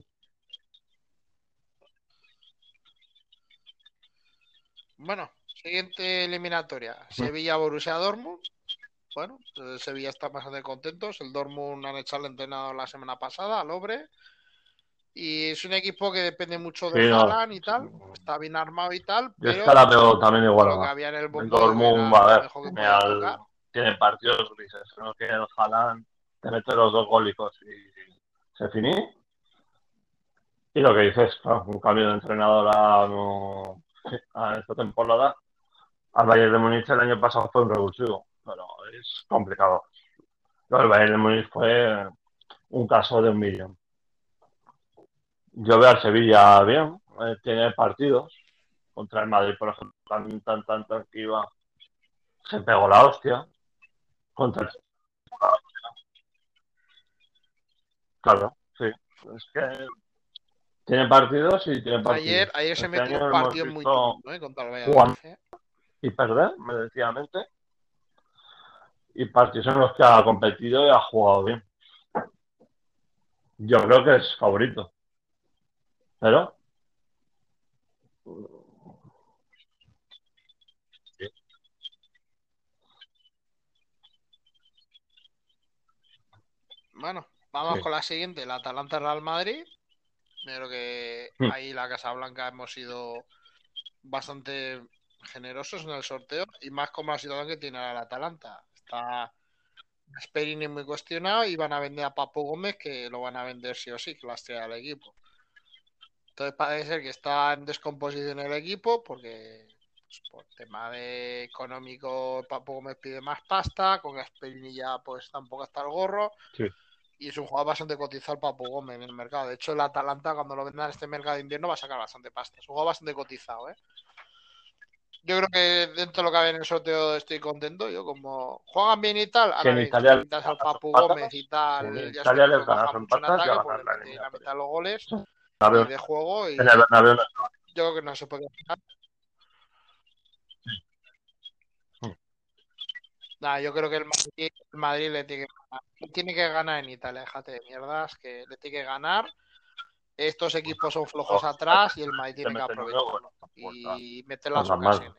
Bueno, siguiente eliminatoria. Mm. Sevilla-Borussia Dortmund. Bueno, el Sevilla está bastante contentos. El Dortmund han echado el entrenador la semana pasada, al Obre. Y es un equipo que depende mucho de sí, y tal. Está bien armado y tal. Yo pero, que la veo también igual. el, el Dortmund, a ver, tiene partidos grises. ¿no? Que el Haaland te mete los dos gólicos y se finí. Y lo que dices, un cambio de entrenador a, a esta temporada. Al Bayern de Múnich el año pasado fue un revulsivo pero es complicado. el Bayern de Múnich fue un caso de un millón. Yo veo al Sevilla bien, eh, tiene partidos contra el Madrid, por ejemplo, tan, tan, tan, tan que iba, se pegó la hostia contra el Claro, sí. Es que tiene partidos y tiene partidos. Ayer, ayer se este metió un partido muy duro ¿eh? contra el Bayern. Y perder, merecidamente y partidos en los que ha competido y ha jugado bien. Yo creo que es favorito. Pero. Bueno, vamos Sí. con la siguiente, el Atalanta Real Madrid. Yo creo que Hmm. ahí la Casa Blanca hemos sido bastante generosos en el sorteo y más como la situación que tiene ahora el Atalanta. Está Sperini muy cuestionado y van a vender a Papo Gómez que lo van a vender sí o sí, que has traído al equipo. Entonces parece ser que está en descomposición el equipo porque pues, por tema de económico Papo Gómez pide más pasta, con Gasperini ya pues tampoco está el gorro. Sí. Y es un jugador bastante cotizado el Papo Gómez en el mercado. De hecho, el Atalanta cuando lo vendan en este mercado de invierno va a sacar bastante pasta. Es un jugador bastante cotizado, ¿eh? Yo creo que dentro de lo que había en el sorteo estoy contento. Yo como juegan bien y tal, ahora en quitas al Papu Gómez y tal, en Italia les ganas en ataque, ya pues le la mitad de los goles De juego y en el Bernabéu no- yo creo que no se puede. Nah, yo creo que el Madrid, el Madrid le tiene que ganar. Le tiene que ganar en Italia, déjate de mierdas, que le tiene que ganar. Estos equipos son flojos Oh, atrás y el Madrid tiene que aprovecharlo y meter las ocasiones.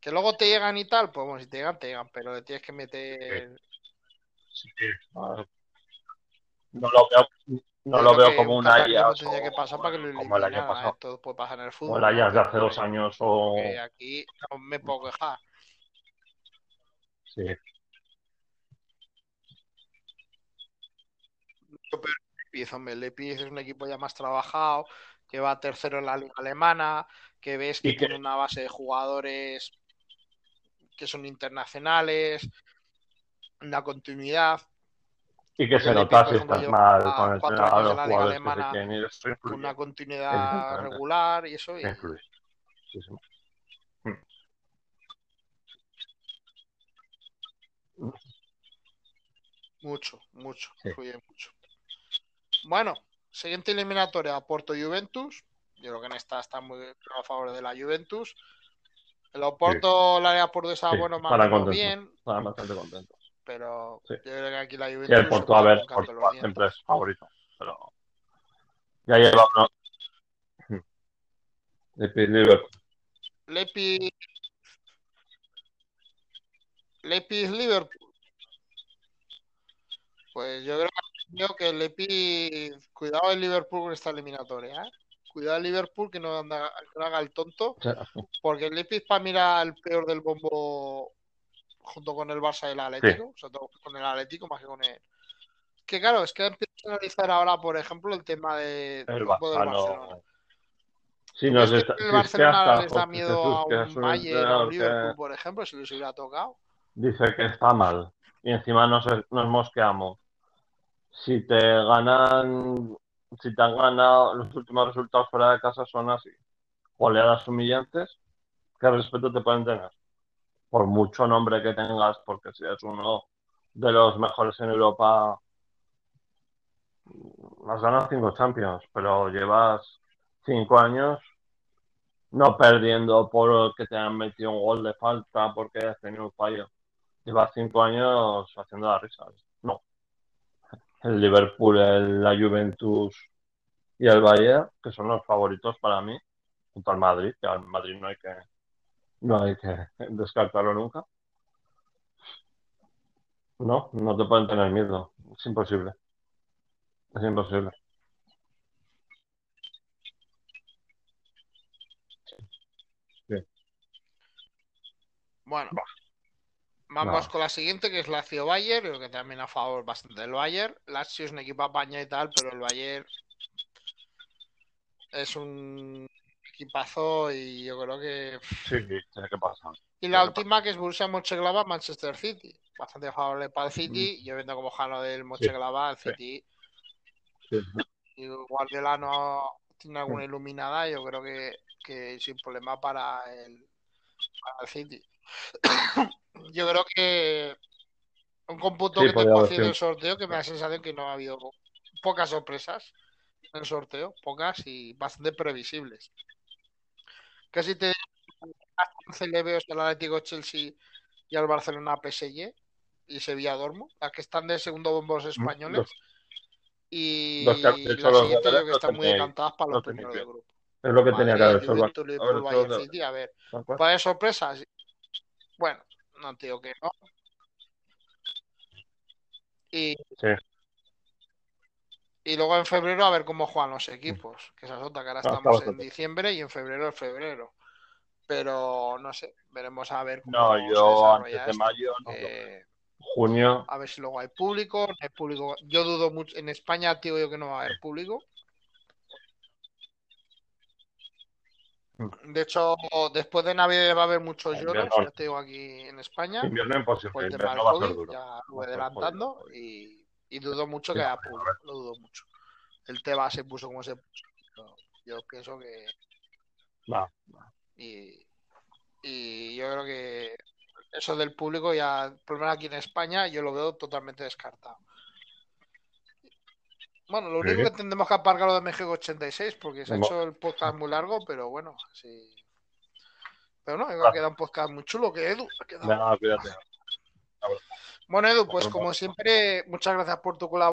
Que luego te llegan y tal, pues bueno, si te llegan, te llegan, pero le tienes que meter. Sí, No lo veo, no lo veo como un Ajax tendría que pasar para que lo como el año. ¿eh? pasado. Puede pasar en el fútbol. el ¿no? Ajax de hace Pero dos años o... aquí no me puedo quejar. Sí, Leipzig, hombre, el Leipzig es un equipo ya más trabajado, que va tercero en la liga alemana, que ves que que- tiene una base de jugadores que son internacionales, una continuidad, y que se nota si por estás mal con el años los jugadores que se quieren ir, una continuidad regular y eso. Y. Sí, sí. Mucho, mucho, Sí. influye mucho. Bueno, siguiente eliminatoria, Porto Juventus. Yo creo que en esta está muy a favor de la Juventus. El Oporto, la área portuguesa, Sí, bueno, más bien, Están bastante contentos. Pero Sí. yo creo que aquí la Juventus. Sí, el Porto, a ver, Porto siempre es favorito, pero ya lleva. Leipzig, Liverpool. Leipzig. Leipzig Liverpool. Pues yo creo que, el Leipzig. Cuidado el Liverpool con esta eliminatoria, ¿eh? Cuidado el Liverpool que no, anda, que no haga el tonto. Porque el Leipzig para mí era el peor del bombo junto con el Barça y el Atlético, sobre todo con el Atlético más que con el. Que claro, es que empiezo a analizar ahora, por ejemplo, el tema de, El del Barça Barcelona. no. Si nos ¿Crees está, que si el es que Barcelona hasta les da miedo Jesús, a un Bayern o a un Liverpool, que por ejemplo, si les hubiera tocado? dice que está mal y encima nos, nos mosqueamos. Si te ganan, si te han ganado los últimos resultados fuera de casa son así, goleadas humillantes, ¿qué respeto te pueden tener? Por mucho nombre que tengas, porque si eres uno de los mejores en Europa, has ganado cinco Champions, pero llevas cinco años no perdiendo por que te han metido un gol de falta, porque has tenido un fallo. Llevas cinco años haciendo la risa. No. El Liverpool, la Juventus y el Bayern, que son los favoritos para mí, junto al Madrid, que al Madrid no hay que, no hay que descartarlo nunca. No, no te pueden tener miedo. Es imposible. Es imposible. Bueno, Bah. vamos con la siguiente, que es Lazio Bayern, creo que también a favor bastante del Bayern. Lazio es un equipo apaña y tal, pero el Bayern es un equipazo y yo creo que... Sí, sí, tiene que pasar. Y la Tiene última, que es Borussia Mönchengladbach, Manchester City. Bastante favorable para el City. Yo viendo como jalo del Mönchengladbach, el Mm. City... Sí. Y Guardiola no tiene alguna iluminada, yo creo que, que sin problema para el, para el City. yo creo que un cómputo Sí, que tengo haciendo el sorteo que me da la sensación que no ha habido pocas sorpresas en el sorteo, pocas y bastante previsibles. Casi te le veo al Atlético Chelsea y al Barcelona PSG y Sevilla Dortmund, las que están de segundo bombo los españoles. Y los que- de hecho, los yo que están muy decantadas para los primeros de grupo. Es lo que tenía que haber Juventus. Liverpool, Bayern City, a ver, ¿Tal cual? ¿puede haber sorpresas? Bueno, no te digo que no. Y, Sí. Y luego en febrero a ver cómo juegan los equipos, que esa es otra, que ahora Ah, estamos en diciembre y en febrero es febrero. Pero no sé, veremos a ver cómo No, se yo desarrolla antes de mayo, no. Eh, junio, a ver si luego hay público, no hay público. Yo dudo mucho, en España digo yo que no va a haber público. De hecho, después de Navidad va a haber muchos lloros, ya te digo aquí en España, invierno imposible, del invierno va a ser duro. ya lo voy adelantando y, y dudo mucho que público, lo dudo mucho. El tema se puso como se puso. Yo, yo pienso que Va. y, y yo creo que eso del público ya, por lo menos aquí en España, yo lo veo totalmente descartado. Bueno, lo Sí. único que tendremos que aparcar lo de México 86 porque se ha hecho el podcast muy largo, pero bueno, sí. Pero no, creo que queda un podcast muy chulo, que Edu. ha quedado. Venga, cuídate. Bueno, Edu, pues como siempre, muchas gracias por tu colaboración.